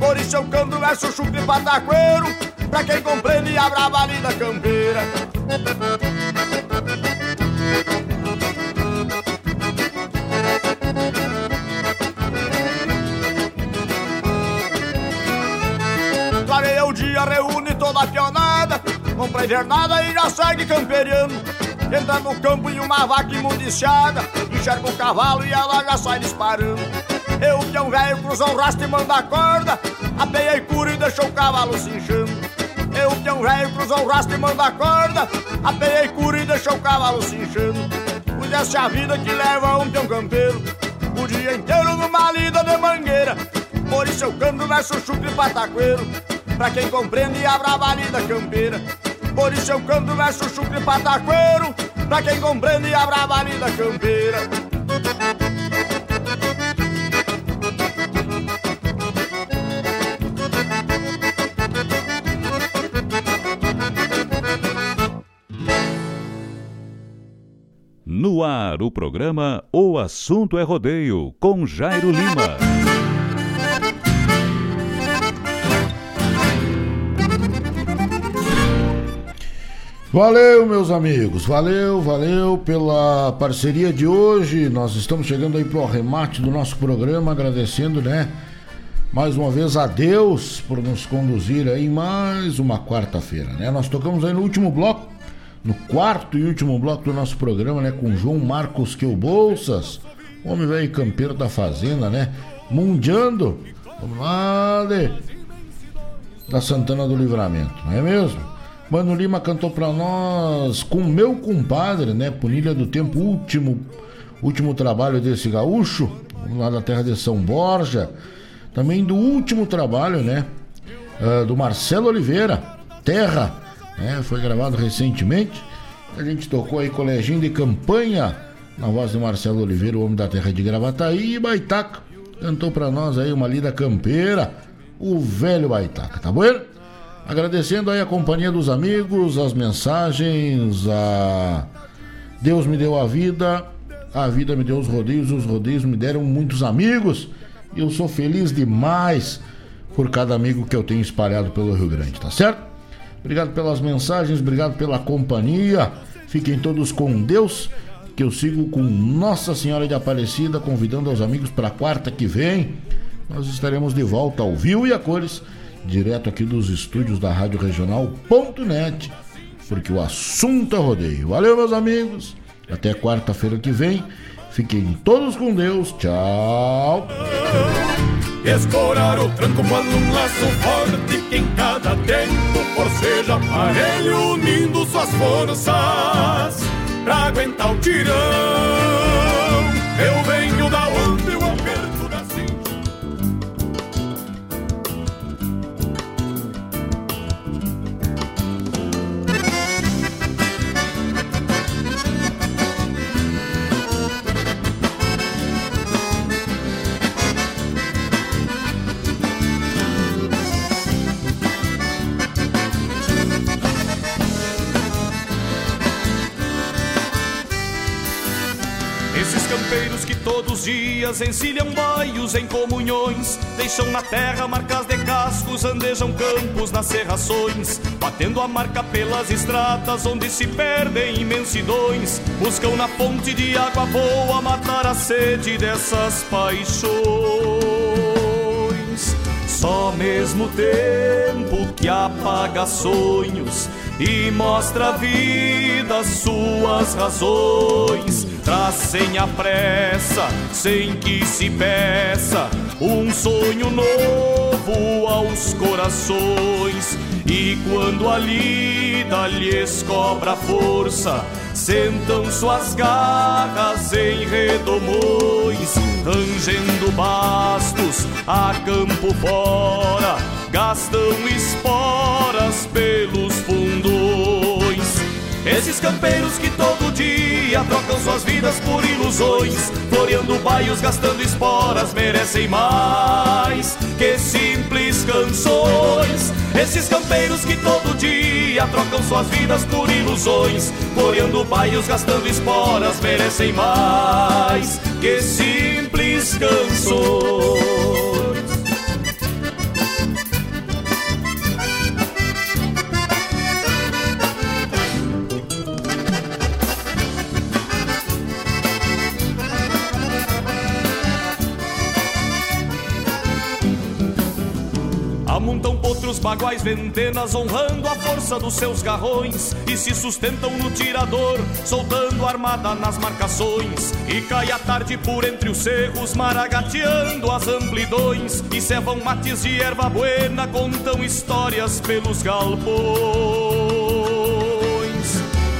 Por isso eu canto verso chucro e pataqueiro. Pra quem compreende a brava lida campeira Clareia o dia, reúne toda a pionada. Compra invernada e já segue camperiano. Entra no campo em uma vaca imundiciada. Enxerga o cavalo e ela já sai disparando. Eu, que é um velho, cruza um rastro e manda a corda. Apeia e cura e deixa o cavalo se inchando. Eu, que é um velho, cruza um rastro e manda a corda Apeia e cura e deixa o cavalo se essa é a vida que leva um peão campeiro. O dia inteiro numa lida de mangueira. Por isso eu canto verso chucro e pataqueiro. Pra quem compreende a brava lida campeira. Por isso eu canto verso chucro e pataqueiro. Pra quem compreende a brava lida campeira Ar, o programa O Assunto é Rodeio, com Jairo Lima. Valeu, meus amigos, valeu, valeu pela parceria de hoje. Nós estamos chegando aí pro arremate do nosso programa, agradecendo, né, mais uma vez a Deus por nos conduzir aí mais uma quarta-feira, né? Nós tocamos aí no último bloco, no quarto e último bloco do nosso programa, né? Com João Marcos Queu Bolsas, homem velho campeiro da fazenda, né? Mundiando, vamos lá, de, da Santana do Livramento, não é mesmo? Mano Lima cantou pra nós com meu compadre, né? Punilha do Tempo, último, último trabalho desse gaúcho, lá da terra de São Borja. Também do último trabalho, né? Uh, do Marcelo Oliveira, Terra, né? Foi gravado recentemente. A gente tocou aí Coleginho de Campanha, na voz de Marcelo Oliveira, o homem da terra de Gravataí, e Baitaca. Cantou pra nós aí uma lida campeira, o velho Baitaca, tá bom? Agradecendo aí a companhia dos amigos, as mensagens, a Deus me deu a vida, a vida me deu os rodeios, os rodeios me deram muitos amigos. E eu sou feliz demais por cada amigo que eu tenho espalhado pelo Rio Grande, tá certo? Obrigado pelas mensagens, obrigado pela companhia. Fiquem todos com Deus, que eu sigo com Nossa Senhora de Aparecida, convidando os amigos para quarta que vem. Nós estaremos de volta ao vivo e a cores direto aqui dos estúdios da Rádio Regional.net, porque o assunto é rodeio. Valeu, meus amigos. Até quarta-feira que vem. Fiquem todos com Deus. Tchau. Escorar o tranco quando um laço forte que em cada tempo forceja aparelho unindo suas forças pra aguentar o tirão. Todos os dias encilham baios em comunhões, deixam na terra marcas de cascos, andejam campos nas serrações, batendo a marca pelas estradas onde se perdem imensidões, buscam na fonte de água boa matar a sede dessas paixões. Só mesmo tempo que apaga sonhos e mostra a vida suas razões. Traz sem a pressa, sem que se peça, um sonho novo aos corações. E quando a lida lhes cobra força, sentam suas garras em redomões, rangendo bastos a campo fora, gastam esporas pelos fundões. Esses campeiros que todo dia trocam suas vidas por ilusões, floreando baios, gastando esporas, merecem mais que simples canções. Esses campeiros que todo dia trocam suas vidas por ilusões, floreando baios, gastando esporas, merecem mais que simples canções. Baguais, ventenas, honrando a força dos seus garrões e se sustentam no tirador, soltando armada nas marcações. E cai a tarde por entre os cerros, maragateando as amplidões e cevam mates de erva buena, contam histórias pelos galpões.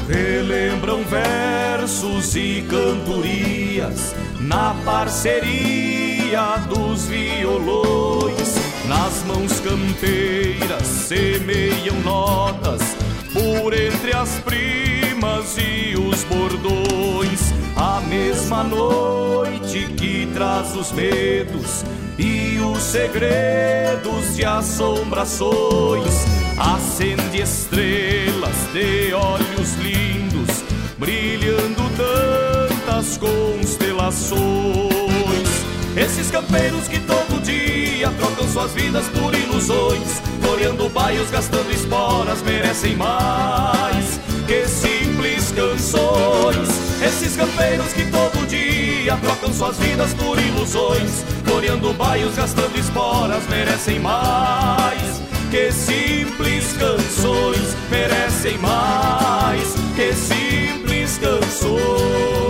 Relembram versos e cantorias na parceria dos violões. Nas mãos campeiras semeiam notas por entre as primas e os bordões. A mesma noite que traz os medos e os segredos de assombrações. Acende estrelas de olhos lindos, brilhando tantas constelações. Esses campeiros que todo dia trocam suas vidas por ilusões, floreando baios, gastando esporas, merecem mais que simples canções. Esses campeiros que todo dia trocam suas vidas por ilusões, floreando baios, gastando esporas, merecem mais que simples canções, merecem mais que simples canções.